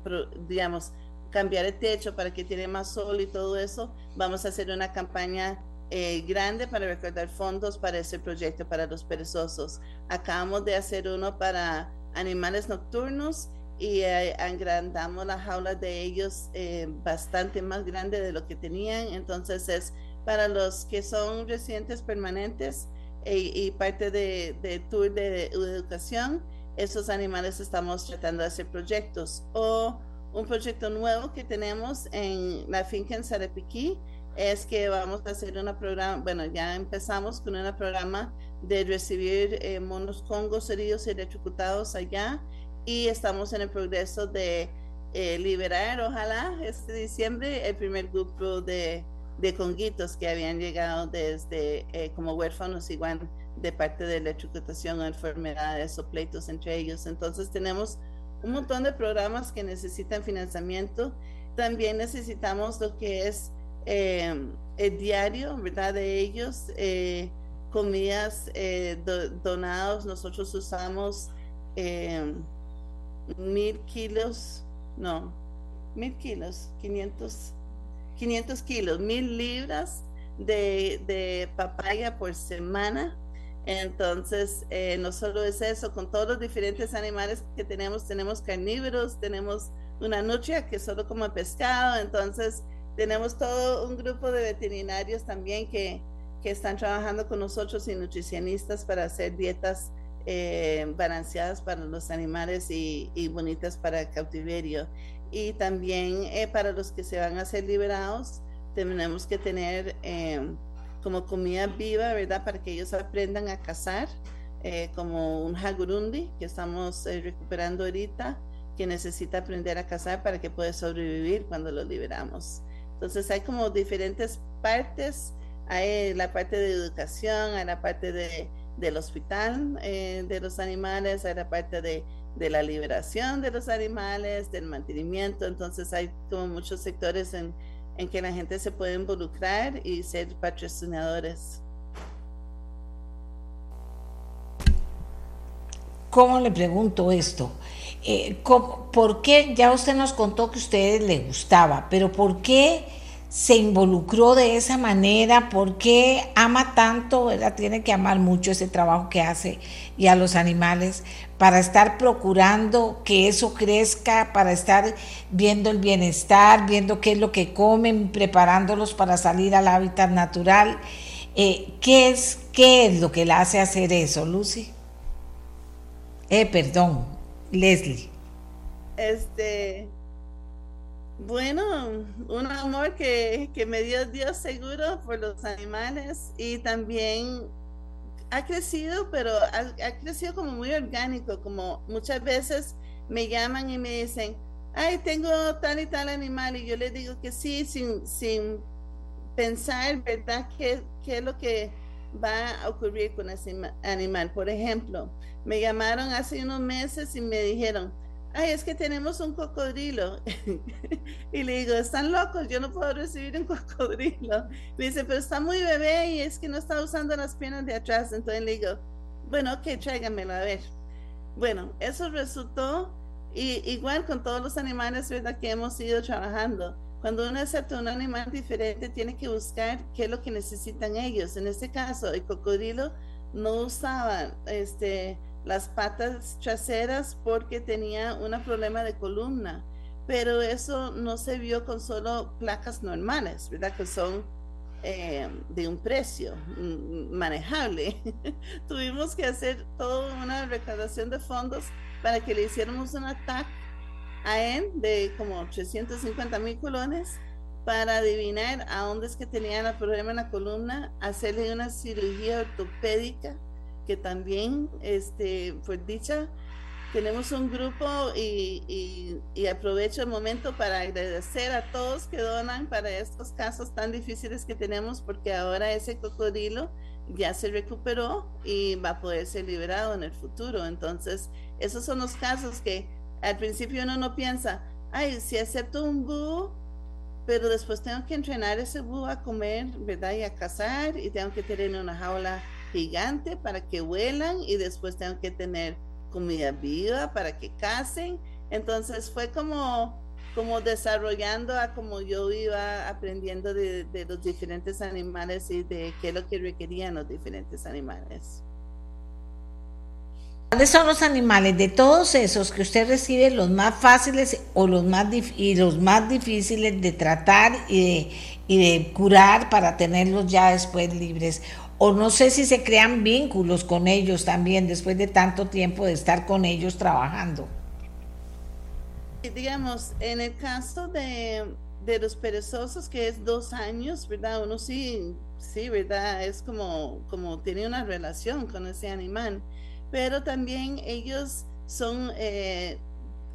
digamos, cambiar el techo para que tiene más sol y todo eso, vamos a hacer una campaña eh, grande para recordar fondos para ese proyecto para los perezosos. Acabamos de hacer uno para animales nocturnos y eh, agrandamos la jaula de ellos eh, bastante más grande de lo que tenían. Entonces es para los que son residentes permanentes y parte de, de tour de educación. Esos animales estamos tratando de hacer proyectos. O un proyecto nuevo que tenemos en la finca en Sarapiquí es que vamos a hacer una programa, bueno, ya empezamos con un programa de recibir eh, monos congos heridos y electrocutados allá y estamos en el progreso de eh, liberar, ojalá, este diciembre, el primer grupo de, de conguitos que habían llegado desde eh, como huérfanos igual de parte de electrocutación o enfermedades o pleitos entre ellos. Entonces tenemos un montón de programas que necesitan financiamiento. También necesitamos lo que es eh, el diario, ¿verdad? De ellos, eh, comidas eh, donados, nosotros usamos mil kilos, no, mil kilos, 500, 500 kilos, mil libras de, de papaya por semana. Entonces, no solo es eso, con todos los diferentes animales que tenemos, tenemos carnívoros, tenemos una nutria que solo come pescado, entonces tenemos todo un grupo de veterinarios también que, que están trabajando con nosotros y nutricionistas para hacer dietas eh, balanceadas para los animales y, bonitas para el cautiverio. Y también eh, para los que se van a ser liberados, tenemos que tener eh, como comida viva, ¿verdad? Para que ellos aprendan a cazar, como un jagurundi que estamos recuperando ahorita, que necesita aprender a cazar para que pueda sobrevivir cuando lo liberamos. Entonces hay como diferentes partes, hay la parte de educación, hay la parte de, del hospital eh, de los animales, hay la parte de, de, la liberación de los animales, del mantenimiento, entonces hay como muchos sectores en, en que la gente se puede involucrar y ser patrocinadores. ¿Cómo le pregunto esto? Eh, ¿por qué? Ya usted nos contó que a ustedes le gustaba, pero ¿por qué se involucró de esa manera? ¿Por qué ama tanto? ¿verdad? Tiene que amar mucho ese trabajo que hace y a los animales para estar procurando que eso crezca, para estar viendo el bienestar, viendo qué es lo que comen, preparándolos para salir al hábitat natural. Eh, ¿qué, es, ¿Qué es lo que le hace hacer eso, Lucy? Eh, perdón, Leslie. Este, bueno, un amor que, me dio Dios seguro por los animales y también ha crecido, pero ha, crecido como muy orgánico, como muchas veces me llaman y me dicen, ay, tengo tal y tal animal, y yo les digo que sí, sin, sin pensar, ¿verdad?, qué, qué es lo que va a ocurrir con ese animal. Por ejemplo, me llamaron hace unos meses y me dijeron, ay, es que tenemos un cocodrilo. y le digo, están locos, yo no puedo recibir un cocodrilo. Me dice, pero está muy bebé y es que no está usando las piernas de atrás. Entonces le digo, bueno, ok, tráigamelo a ver. Bueno, eso resultó, y igual con todos los animales, ¿verdad? Que hemos ido trabajando. Cuando uno acepta un animal diferente, tiene que buscar qué es lo que necesitan ellos. En este caso, el cocodrilo no usaba este, las patas traseras porque tenía un problema de columna, pero eso no se vio con solo placas normales, ¿verdad? Que son eh, de un precio manejable. Tuvimos que hacer toda una recaudación de fondos para que le hiciéramos un ataque a él de como 350 mil colones para adivinar a dónde es que tenía el problema en la columna, hacerle una cirugía ortopédica que también este, fue dicha tenemos un grupo y, aprovecho el momento para agradecer a todos que donan para estos casos tan difíciles que tenemos porque ahora ese cocodrilo ya se recuperó y va a poder ser liberado en el futuro. Entonces, esos son los casos que al principio uno no piensa, ay, si acepto un búho, pero después tengo que entrenar ese búho a comer, ¿verdad? Y a cazar y tengo que tener una jaula gigante para que vuelan y después tengo que tener comida viva para que casen. Entonces fue como, como desarrollando a como yo iba aprendiendo de, de los diferentes animales y de qué es lo que requerían los diferentes animales. ¿Cuáles son los animales de todos esos que usted recibe los más fáciles o los más y los más difíciles de tratar y de, y de curar para tenerlos ya después libres? O no sé si se crean vínculos con ellos también después de tanto tiempo de estar con ellos trabajando. Digamos, en el caso de, de los perezosos, que es dos años, ¿verdad? Uno sí, sí, ¿verdad? Es como, como tiene una relación con ese animal, pero también ellos son, eh,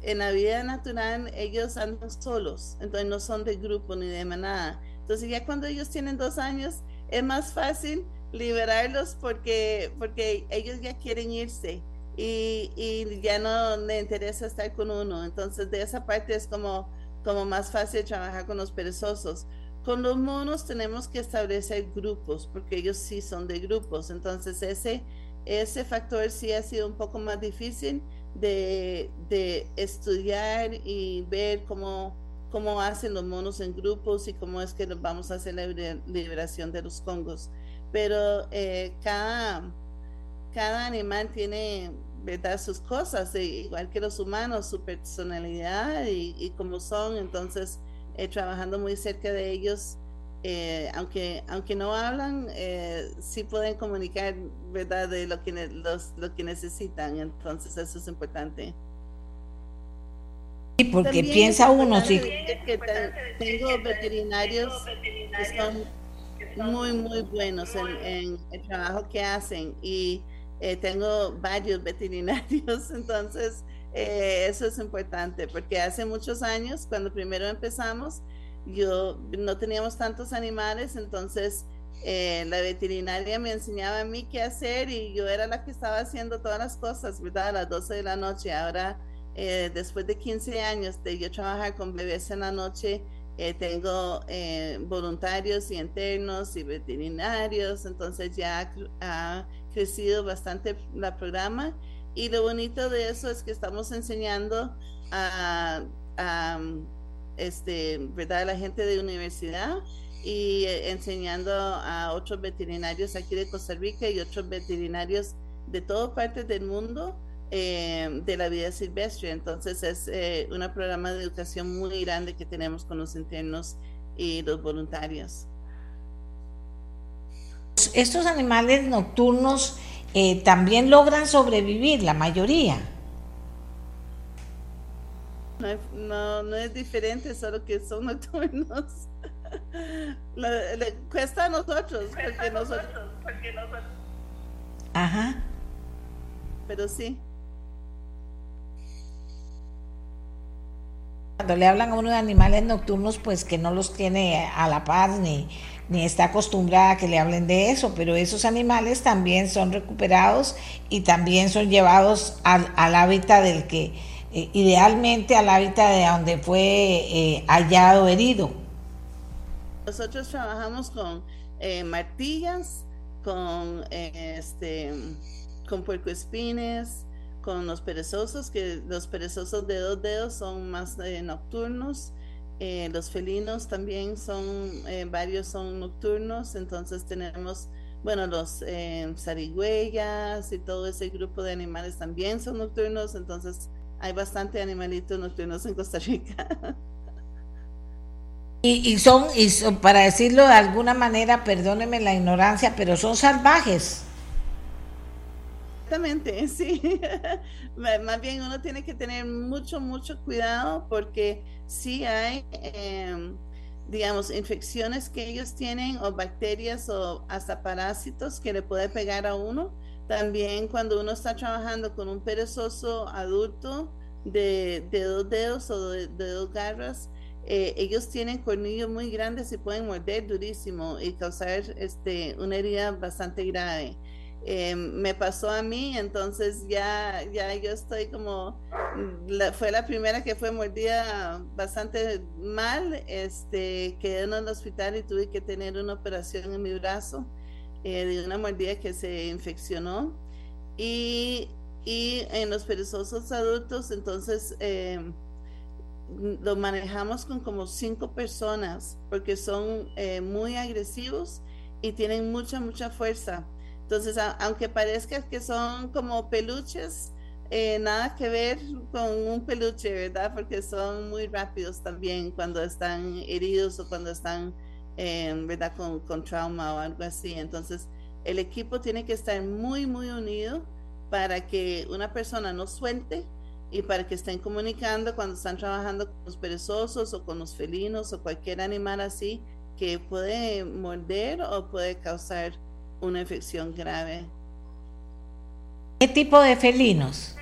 en la vida natural, ellos andan solos, entonces no son de grupo ni de manada. Entonces ya cuando ellos tienen dos años, es más fácil liberarlos porque, porque ellos ya quieren irse y, y, ya no le interesa estar con uno. Entonces, de esa parte es como, como más fácil trabajar con los perezosos. Con los monos tenemos que establecer grupos porque ellos sí son de grupos. Entonces, ese, ese factor sí ha sido un poco más difícil de, de estudiar y ver cómo, cómo hacen los monos en grupos y cómo es que vamos a hacer la liberación de los congos pero eh, cada, cada animal tiene ¿verdad? sus cosas, e igual que los humanos, su personalidad y, y como son, entonces eh, trabajando muy cerca de ellos, eh, aunque, aunque no hablan, sí pueden comunicar ¿verdad? de lo que, los, lo que necesitan, entonces eso es importante. Sí, porque piensa uno, sí. Que tengo veterinarios que son muy, muy buenos en, el trabajo que hacen y eh, tengo varios veterinarios, entonces eh, eso es importante porque hace muchos años, cuando primero empezamos, yo no teníamos tantos animales, entonces eh, la veterinaria me enseñaba a mí qué hacer y yo era la que estaba haciendo todas las cosas, ¿verdad? A las 12 de la noche. Ahora, después de 15 años de yo trabajar con bebés en la noche, eh, tengo eh, voluntarios y internos y veterinarios, entonces ya ha crecido bastante la programa y lo bonito de eso es que estamos enseñando a, este, ¿verdad? la gente de universidad y eh, enseñando a otros veterinarios aquí de Costa Rica y otros veterinarios de todas partes del mundo eh, de la vida silvestre. Entonces es eh, un programa de educación muy grande que tenemos con los internos y los voluntarios. Estos animales nocturnos eh, también logran sobrevivir, la mayoría. No, no, es diferente, solo que son nocturnos. le, cuesta a nosotros, porque nosotros, porque nosotros. Ajá. Pero sí. Cuando le hablan a uno de animales nocturnos, pues que no los tiene a la paz ni, ni está acostumbrada a que le hablen de eso, pero esos animales también son recuperados y también son llevados al, hábitat del que, eh, idealmente al hábitat de donde fue eh, hallado herido. Nosotros trabajamos con eh, martillas, con, este, con puercoespines, con los perezosos, que los perezosos de dos dedos son más nocturnos. los felinos también son, varios son nocturnos, entonces tenemos bueno, los eh, zarigüeyas y todo ese grupo de animales también son nocturnos, entonces hay bastante animalitos nocturnos en Costa Rica. Y, son, y para decirlo de alguna manera, perdóneme la ignorancia, pero son salvajes. Exactamente, sí. Más bien uno tiene que tener mucho, mucho cuidado porque sí hay... Em, digamos, infecciones que ellos tienen o bacterias o hasta parásitos que le puede pegar a uno. También cuando uno está trabajando con un perezoso adulto de, dos dedos o de, dos garras, eh, ellos tienen cornillos muy grandes y pueden morder durísimo y causar este, una herida bastante grave. Eh, me pasó a mí, entonces ya, ya yo estoy como, fue la primera que fue mordida bastante mal, este, quedé en el hospital y tuve que tener una operación en mi brazo eh, de una mordida que se infeccionó y, y en los perezosos adultos, entonces eh, lo manejamos con como cinco personas porque son muy agresivos y tienen mucha, mucha fuerza. Entonces, aunque parezca que son como peluches, eh, nada que ver con un peluche, ¿verdad? Porque son muy rápidos también cuando están heridos o cuando están, eh, ¿verdad? Con, con, trauma o algo así. Entonces, el equipo tiene que estar muy, muy unido para que una persona no suelte y para que estén comunicando cuando están trabajando con los perezosos o con los felinos o cualquier animal así que puede morder o puede causar una infección grave. ¿Qué tipo de felinos?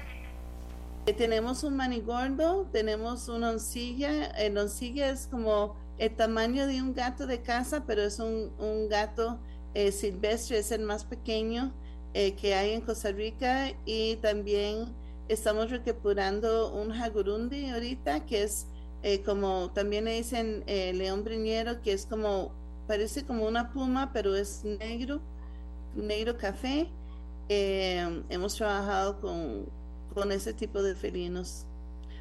Eh, tenemos un manigordo, tenemos una oncilla. El oncilla es como el tamaño de un gato de casa, pero es un, gato eh, silvestre, es el más pequeño eh, que hay en Costa Rica. Y también estamos recuperando un jagurundi ahorita, que es como también le dicen león briñero, que es como, parece como una puma, pero es negro negro café. Eh, hemos trabajado con, con ese tipo de felinos.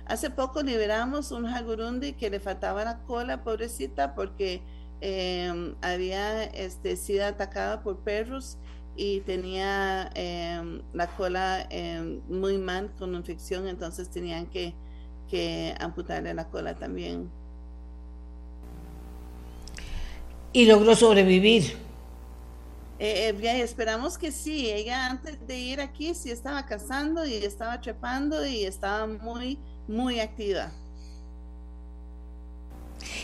Hace poco liberamos un jagurundi que le faltaba la cola, pobrecita, porque eh, había este, sido atacada por perros y tenía eh, la cola muy mal con infección, entonces tenían que, que amputarle la cola también. Y logró sobrevivir. Eh, eh esperamos que sí. Ella antes de ir aquí sí estaba cazando y estaba trepando y estaba muy, muy activa.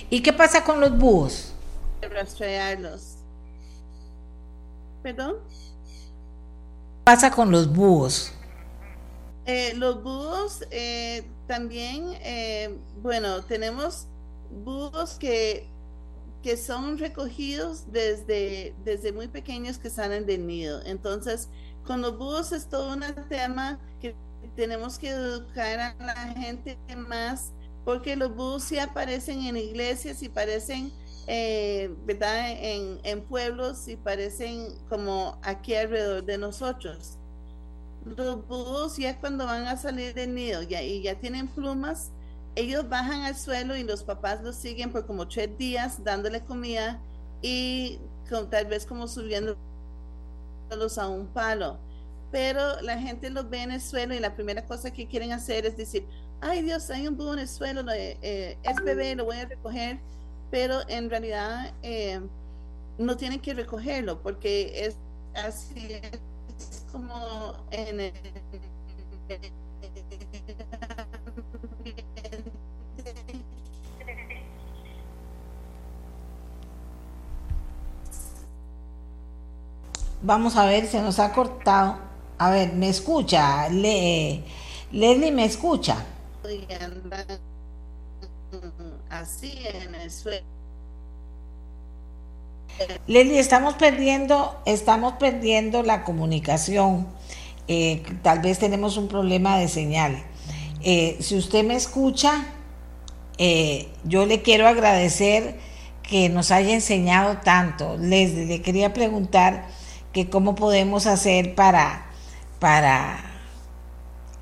¿Y qué pasa con los búhos? Rastrearlos. ¿Perdón? ¿Qué pasa con los búhos? Eh, los búhos también, bueno, tenemos búhos que que son recogidos desde, desde muy pequeños que salen del nido. Entonces, con los búhos es todo un tema que tenemos que educar a la gente más, porque los búhos sí aparecen en iglesias y parecen, eh, ¿verdad? En, en pueblos y parecen como aquí alrededor de nosotros. Los búhos ya cuando van a salir del nido ya, y ya tienen plumas, ellos bajan al suelo y los papás los siguen por como tres días dándole comida y con, tal vez como subiéndolos a un palo. Pero la gente los ve en el suelo y la primera cosa que quieren hacer es decir, ay Dios, hay un búho en el suelo, eh, es bebé, lo voy a recoger. Pero en realidad eh, no tienen que recogerlo porque es así, es como en el Vamos a ver, se nos ha cortado. A ver, ¿me escucha? Le, Leslie, ¿me escucha? Así en el suelo. Leslie, estamos perdiendo, estamos perdiendo la comunicación. Eh, tal vez tenemos un problema de señal. eh, si usted me escucha, eh, yo le quiero agradecer que nos haya enseñado tanto. Leslie, le quería preguntar que cómo podemos hacer para, para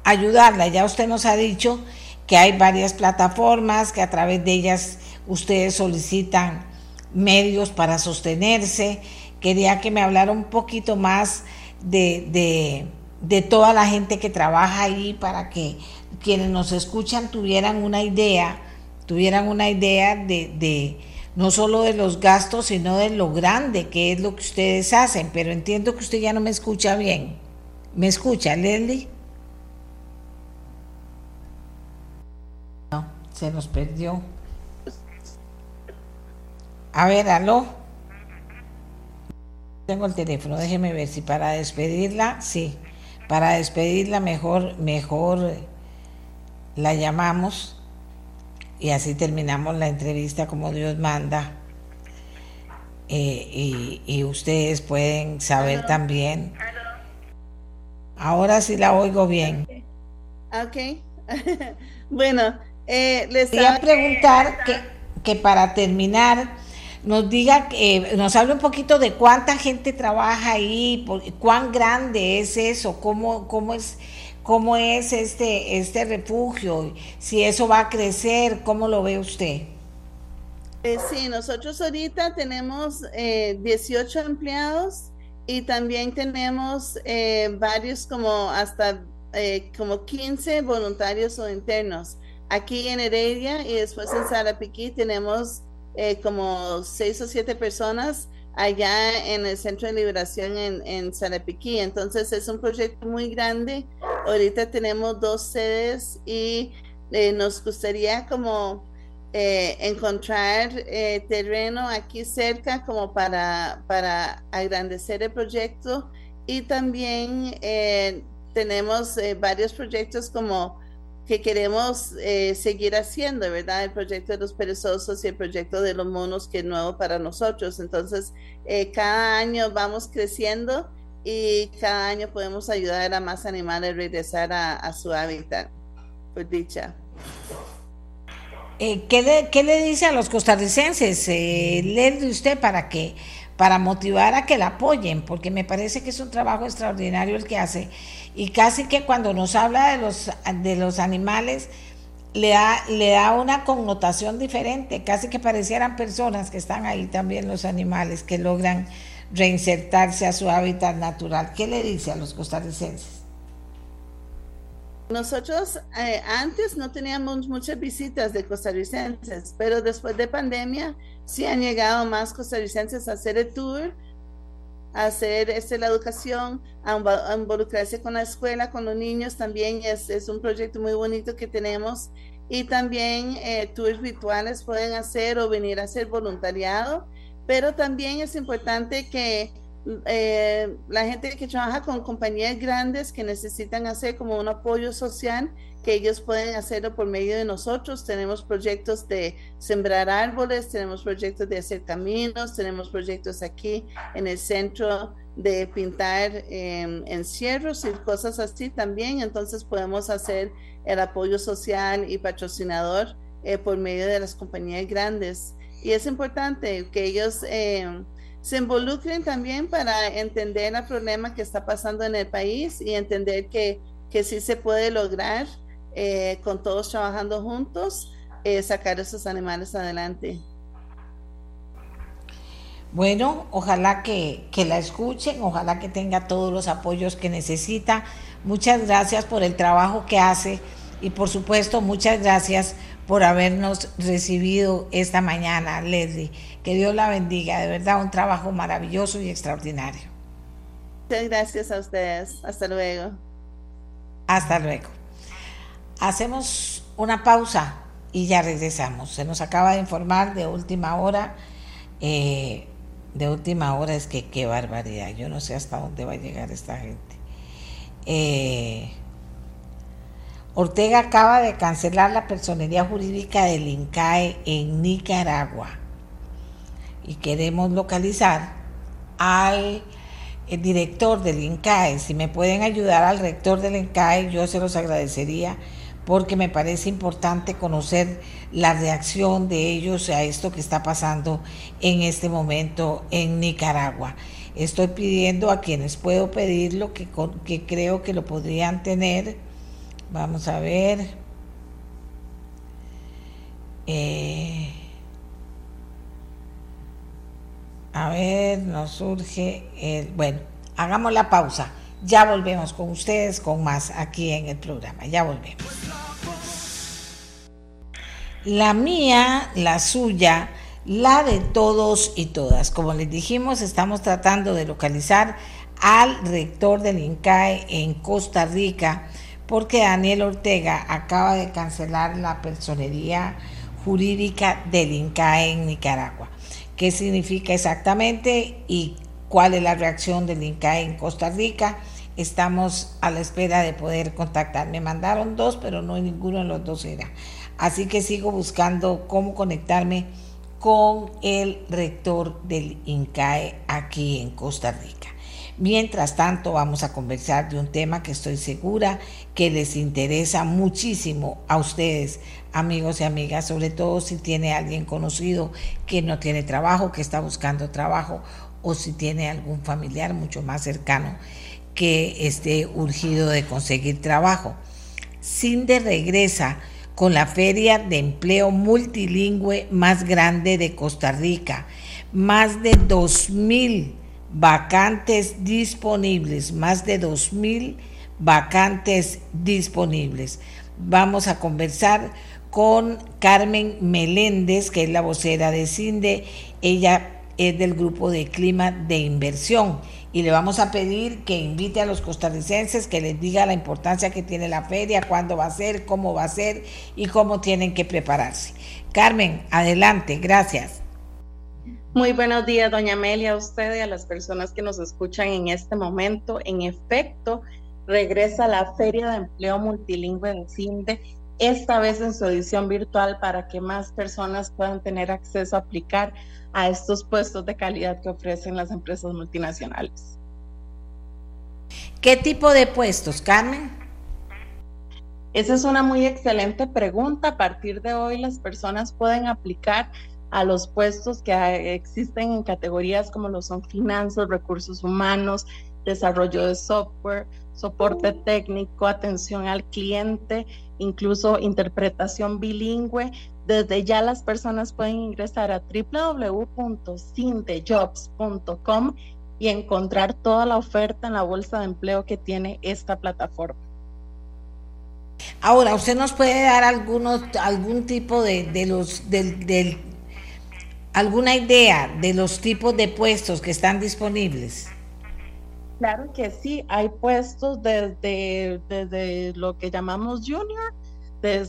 ayudarla. Ya usted nos ha dicho que hay varias plataformas, que a través de ellas ustedes solicitan medios para sostenerse. Quería que me hablara un poquito más de, de, toda la gente que trabaja ahí para que quienes nos escuchan tuvieran una idea, tuvieran una idea de, de no solo de los gastos, sino de lo grande que es lo que ustedes hacen. Pero entiendo que usted ya no me escucha bien. ¿Me escucha, Leslie? No, se nos perdió. A ver, aló. Tengo el teléfono, déjeme ver si para despedirla, sí. Para despedirla mejor, mejor la llamamos y así terminamos la entrevista como Dios manda. Eh, y, ustedes pueden saber también. Ahora sí la oigo bien. Ok. bueno, eh, les quería preguntar que, que para terminar nos diga, eh, nos hable un poquito de cuánta gente trabaja ahí, cuán grande es eso, cómo, cómo es cómo es este, este refugio, si eso va a crecer, ¿cómo lo ve usted? Eh, sí, nosotros ahorita tenemos 18 eh, empleados y también tenemos eh, varios como hasta como 15 voluntarios o internos. Aquí en Heredia y después en Sarapiquí tenemos como 6 o 7 personas allá en el Centro de Liberación en, en Sarapiquí. Entonces es un proyecto muy grande. Ahorita tenemos dos sedes y eh, nos gustaría como eh, encontrar eh, terreno aquí cerca como para, para agrandecer el proyecto y también tenemos varios proyectos como que queremos seguir haciendo, ¿verdad? El proyecto de los perezosos y el proyecto de los monos, que es nuevo para nosotros. Entonces, cada año vamos creciendo y cada año podemos ayudar a más animales a regresar a, su hábitat, por dicha. Eh, ¿qué, le, ¿qué, le, dice a los costarricenses? Eh, de usted para que para motivar a que la apoyen, porque me parece que es un trabajo extraordinario el que hace y casi que cuando nos habla de los, de los animales le da, le da una connotación diferente, casi que parecieran personas que están ahí también los animales que logran reinsertarse a su hábitat natural. ¿Qué le dice a los costarricenses? Nosotros eh, antes no teníamos muchas visitas de costarricenses, pero después de pandemia sí han llegado más costarricenses a hacer el tour hacer este, la educación, a, involucrarse con la escuela, con los niños también es, es un proyecto muy bonito que tenemos y también eh, tours virtuales pueden hacer o venir a hacer voluntariado, pero también es importante que eh, la gente que trabaja con compañías grandes que necesitan hacer como un apoyo social, que ellos pueden hacerlo por medio de nosotros. Tenemos proyectos de sembrar árboles, tenemos proyectos de hacer caminos, tenemos proyectos aquí en el centro de pintar em, encierros y cosas así también. Entonces podemos hacer el apoyo social y patrocinador eh, por medio de las compañías grandes. Y es importante que ellos... Em, se involucren también para entender el problema que está pasando en el país y entender que, que sí se puede lograr eh, con todos trabajando juntos eh, sacar esos animales adelante. Bueno, ojalá que, que, la escuchen, ojalá que tenga todos los apoyos que necesita. Muchas gracias por el trabajo que hace y por supuesto muchas gracias por habernos recibido esta mañana, Leslie. Que Dios la bendiga, de verdad un trabajo maravilloso y extraordinario. Muchas gracias a ustedes. Hasta luego. Hasta luego. Hacemos una pausa y ya regresamos. Se nos acaba de informar de última hora. Eh, de última hora es que qué barbaridad. Yo no sé hasta dónde va a llegar esta gente. Eh, Ortega acaba de cancelar la personería jurídica del INCAE en Nicaragua y queremos localizar al director del INCAE. Si me pueden ayudar al rector del INCAE, yo se los agradecería porque me parece importante conocer la reacción de ellos a esto que está pasando en este momento en Nicaragua. Estoy pidiendo a quienes puedo pedir lo que, que creo que lo podrían tener. Vamos a ver. Eh, a ver, nos surge. El, bueno, hagamos la pausa. Ya volvemos con ustedes con más aquí en el programa. Ya volvemos. La mía, la suya, la de todos y todas. Como les dijimos, estamos tratando de localizar al rector del INCAE en Costa Rica porque Daniel Ortega acaba de cancelar la personería jurídica del INCAE en Nicaragua. ¿Qué significa exactamente y cuál es la reacción del INCAE en Costa Rica? Estamos a la espera de poder contactar. Me mandaron dos, pero no ninguno de los dos era. Así que sigo buscando cómo conectarme con el rector del INCAE aquí en Costa Rica. Mientras tanto, vamos a conversar de un tema que estoy segura que les interesa muchísimo a ustedes, amigos y amigas, sobre todo si tiene alguien conocido que no tiene trabajo, que está buscando trabajo, o si tiene algún familiar mucho más cercano que esté urgido de conseguir trabajo. de regresa con la feria de empleo multilingüe más grande de Costa Rica. Más de 2.000 vacantes disponibles, más de 2.000 vacantes disponibles. Vamos a conversar con Carmen Meléndez, que es la vocera de CINDE. Ella es del grupo de clima de inversión y le vamos a pedir que invite a los costarricenses, que les diga la importancia que tiene la feria, cuándo va a ser, cómo va a ser y cómo tienen que prepararse. Carmen, adelante, gracias. Muy buenos días, doña Amelia, a usted y a las personas que nos escuchan en este momento. En efecto, regresa la Feria de Empleo Multilingüe de CINDE, esta vez en su edición virtual para que más personas puedan tener acceso a aplicar a estos puestos de calidad que ofrecen las empresas multinacionales. ¿Qué tipo de puestos, Carmen? Esa es una muy excelente pregunta. A partir de hoy las personas pueden aplicar a los puestos que existen en categorías como lo son finanzas, recursos humanos, desarrollo de software, soporte técnico, atención al cliente, incluso interpretación bilingüe, desde ya las personas pueden ingresar a www.cindejobs.com y encontrar toda la oferta en la bolsa de empleo que tiene esta plataforma. Ahora, ¿usted nos puede dar algunos, algún tipo de, de los, del, del, alguna idea de los tipos de puestos que están disponibles? Claro que sí, hay puestos desde, desde lo que llamamos junior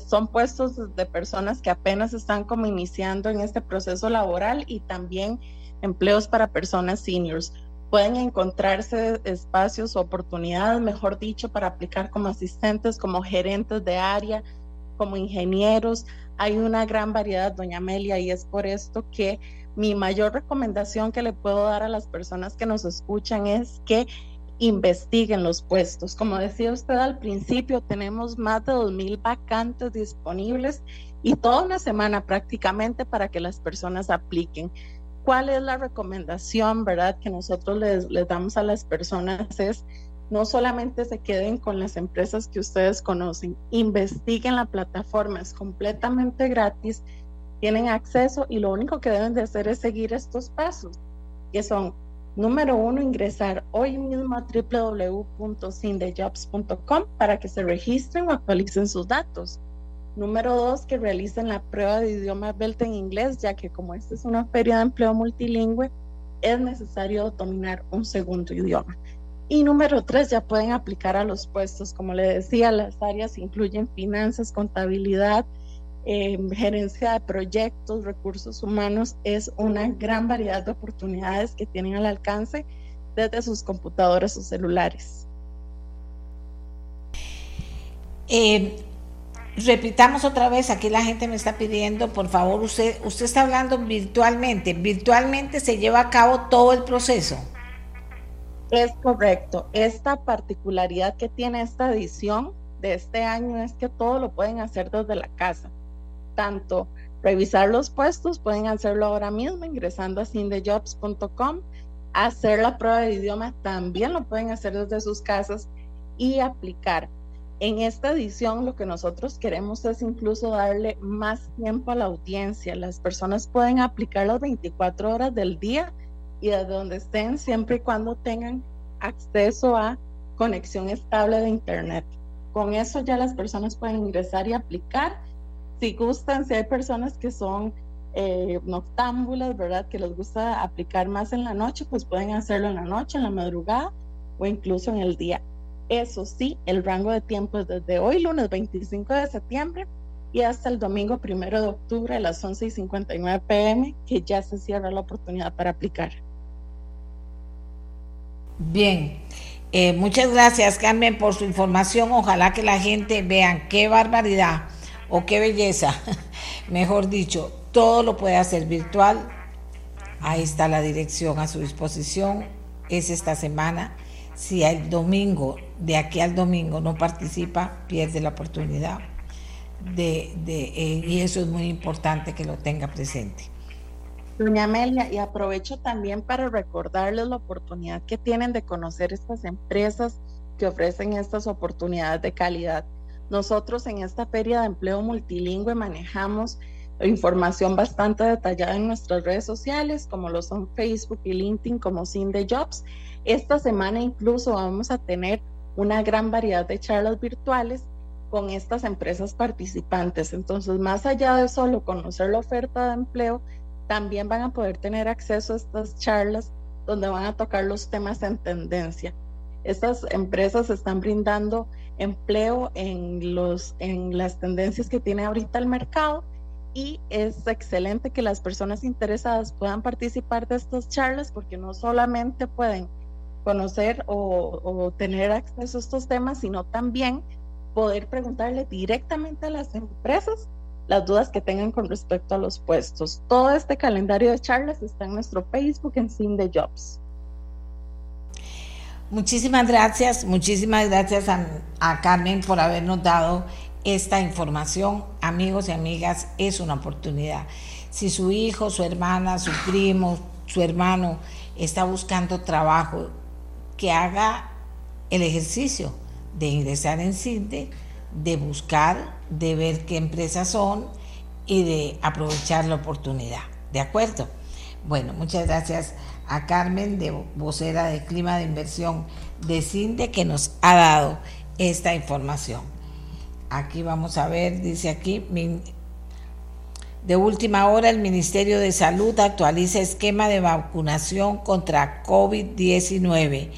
son puestos de personas que apenas están como iniciando en este proceso laboral y también empleos para personas seniors. Pueden encontrarse espacios, oportunidades, mejor dicho, para aplicar como asistentes, como gerentes de área, como ingenieros. Hay una gran variedad, doña Amelia, y es por esto que mi mayor recomendación que le puedo dar a las personas que nos escuchan es que investiguen los puestos. Como decía usted al principio, tenemos más de 2.000 vacantes disponibles y toda una semana prácticamente para que las personas apliquen. ¿Cuál es la recomendación, verdad, que nosotros les, les damos a las personas? Es no solamente se queden con las empresas que ustedes conocen, investiguen la plataforma, es completamente gratis, tienen acceso y lo único que deben de hacer es seguir estos pasos, que son Número uno, ingresar hoy mismo a www.cindejobs.com para que se registren o actualicen sus datos. Número dos, que realicen la prueba de idioma BELT en inglés, ya que como esta es una feria de empleo multilingüe, es necesario dominar un segundo idioma. Y número tres, ya pueden aplicar a los puestos. Como le decía, las áreas incluyen finanzas, contabilidad, eh, gerencia de proyectos, recursos humanos, es una gran variedad de oportunidades que tienen al alcance desde sus computadoras o celulares. Eh, repitamos otra vez, aquí la gente me está pidiendo, por favor, usted, usted está hablando virtualmente, virtualmente se lleva a cabo todo el proceso. Es correcto, esta particularidad que tiene esta edición de este año es que todo lo pueden hacer desde la casa. Tanto revisar los puestos, pueden hacerlo ahora mismo ingresando a cindejobs.com. Hacer la prueba de idioma también lo pueden hacer desde sus casas y aplicar. En esta edición lo que nosotros queremos es incluso darle más tiempo a la audiencia. Las personas pueden aplicar las 24 horas del día y desde donde estén siempre y cuando tengan acceso a conexión estable de Internet. Con eso ya las personas pueden ingresar y aplicar. Si gustan, si hay personas que son eh, noctámbulas, ¿verdad? Que les gusta aplicar más en la noche, pues pueden hacerlo en la noche, en la madrugada o incluso en el día. Eso sí, el rango de tiempo es desde hoy, lunes 25 de septiembre, y hasta el domingo 1 de octubre a las 11 y 59 pm, que ya se cierra la oportunidad para aplicar. Bien, eh, muchas gracias Carmen por su información. Ojalá que la gente vean qué barbaridad o qué belleza, mejor dicho, todo lo puede hacer virtual. Ahí está la dirección a su disposición. Es esta semana. Si el domingo, de aquí al domingo, no participa, pierde la oportunidad. De, eh, y eso es muy importante que lo tenga presente. Doña Amelia, y aprovecho también para recordarles la oportunidad que tienen de conocer estas empresas que ofrecen estas oportunidades de calidad. Nosotros en esta feria de empleo multilingüe manejamos información bastante detallada en nuestras redes sociales, como lo son Facebook y LinkedIn, como Cinde Jobs. Esta semana incluso vamos a tener una gran variedad de charlas virtuales con estas empresas participantes. Entonces, más allá de solo conocer la oferta de empleo, también van a poder tener acceso a estas charlas donde van a tocar los temas en tendencia. Estas empresas están brindando empleo en, los, en las tendencias que tiene ahorita el mercado y es excelente que las personas interesadas puedan participar de estas charlas porque no solamente pueden conocer o, o tener acceso a estos temas, sino también poder preguntarle directamente a las empresas las dudas que tengan con respecto a los puestos. Todo este calendario de charlas está en nuestro Facebook en Sin Jobs. Muchísimas gracias, muchísimas gracias a, Carmen por habernos dado esta información. Amigos y amigas, es una oportunidad. Si su hijo, su hermana, su primo, su hermano está buscando trabajo, que haga el ejercicio de ingresar en CINDE, de buscar de ver qué empresas son y de aprovechar la oportunidad. ¿De acuerdo? Bueno, muchas gracias a Carmen, de vocera de Clima de Inversión de CINDE, que nos ha dado esta información. Aquí vamos a ver, dice aquí, de última hora el Ministerio de Salud actualiza esquema de vacunación contra COVID-19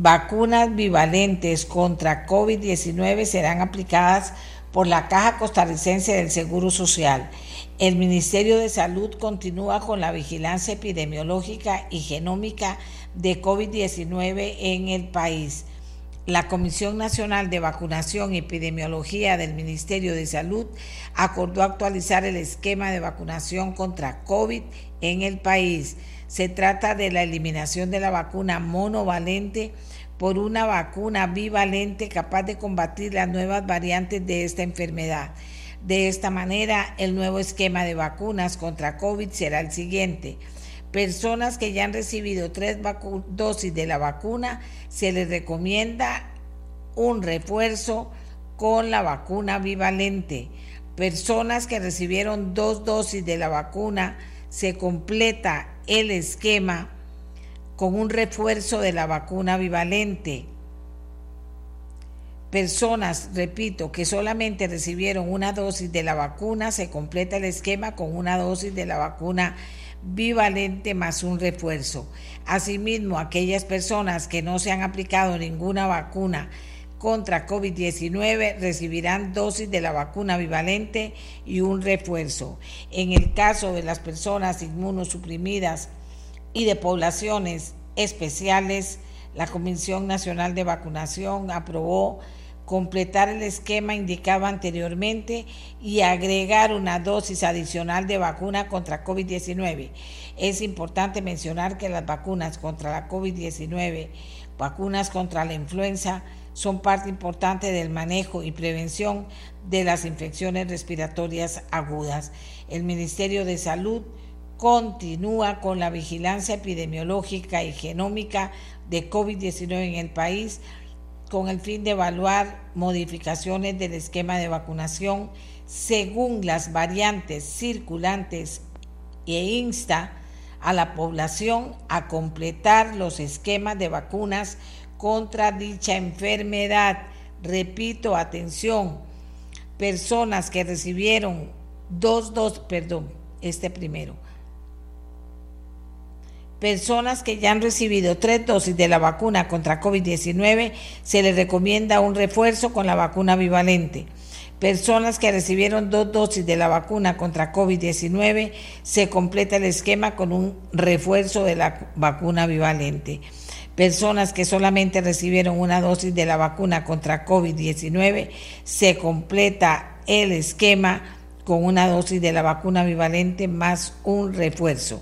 vacunas bivalentes contra COVID-19 serán aplicadas por la Caja Costarricense del Seguro Social. El Ministerio de Salud continúa con la vigilancia epidemiológica y genómica de COVID-19 en el país. La Comisión Nacional de Vacunación y Epidemiología del Ministerio de Salud acordó actualizar el esquema de vacunación contra COVID en el país. Se trata de la eliminación de la vacuna monovalente por una vacuna bivalente capaz de combatir las nuevas variantes de esta enfermedad. De esta manera, el nuevo esquema de vacunas contra COVID será el siguiente. Personas que ya han recibido tres dosis de la vacuna, se les recomienda un refuerzo con la vacuna bivalente. Personas que recibieron dos dosis de la vacuna, se completa el esquema con un refuerzo de la vacuna bivalente. Personas, repito, que solamente recibieron una dosis de la vacuna, se completa el esquema con una dosis de la vacuna bivalente más un refuerzo. Asimismo, aquellas personas que no se han aplicado ninguna vacuna contra COVID-19 recibirán dosis de la vacuna bivalente y un refuerzo. En el caso de las personas inmunosuprimidas y de poblaciones especiales, la Comisión Nacional de Vacunación aprobó completar el esquema indicado anteriormente y agregar una dosis adicional de vacuna contra COVID-19. Es importante mencionar que las vacunas contra la COVID-19, vacunas contra la influenza, son parte importante del manejo y prevención de las infecciones respiratorias agudas. El Ministerio de Salud continúa con la vigilancia epidemiológica y genómica de COVID-19 en el país con el fin de evaluar modificaciones del esquema de vacunación según las variantes circulantes e insta a la población a completar los esquemas de vacunas contra dicha enfermedad. Repito, atención, personas que recibieron dos dos, perdón, este primero. Personas que ya han recibido tres dosis de la vacuna contra COVID-19, se les recomienda un refuerzo con la vacuna bivalente. Personas que recibieron dos dosis de la vacuna contra COVID-19, se completa el esquema con un refuerzo de la vacuna bivalente. Personas que solamente recibieron una dosis de la vacuna contra COVID-19, se completa el esquema con una dosis de la vacuna bivalente más un refuerzo.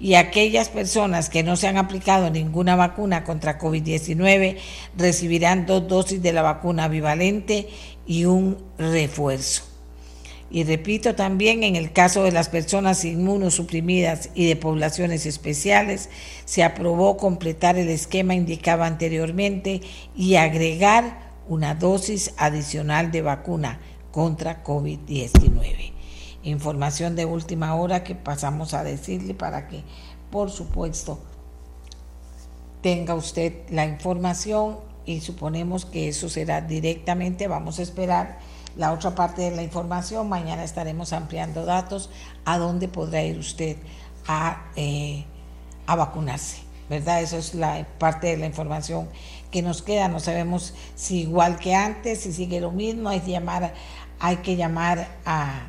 Y aquellas personas que no se han aplicado ninguna vacuna contra COVID-19 recibirán dos dosis de la vacuna bivalente y un refuerzo. Y repito también, en el caso de las personas inmunosuprimidas y de poblaciones especiales, se aprobó completar el esquema indicado anteriormente y agregar una dosis adicional de vacuna contra COVID-19. Información de última hora que pasamos a decirle para que, por supuesto, tenga usted la información y suponemos que eso será directamente, vamos a esperar la otra parte de la información, mañana estaremos ampliando datos a dónde podrá ir usted a, eh, a vacunarse, ¿verdad? Eso es la parte de la información que nos queda, no sabemos si igual que antes, si sigue lo mismo, hay que llamar, hay que llamar a,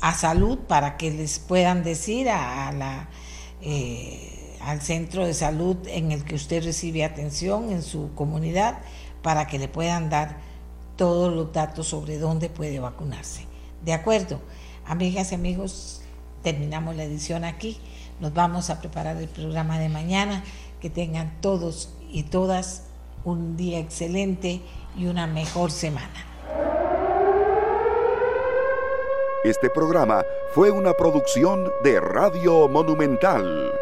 a salud para que les puedan decir a, la... Eh, al centro de salud en el que usted recibe atención en su comunidad para que le puedan dar todos los datos sobre dónde puede vacunarse. ¿De acuerdo? Amigas y amigos, terminamos la edición aquí. Nos vamos a preparar el programa de mañana. Que tengan todos y todas un día excelente y una mejor semana. Este programa fue una producción de Radio Monumental.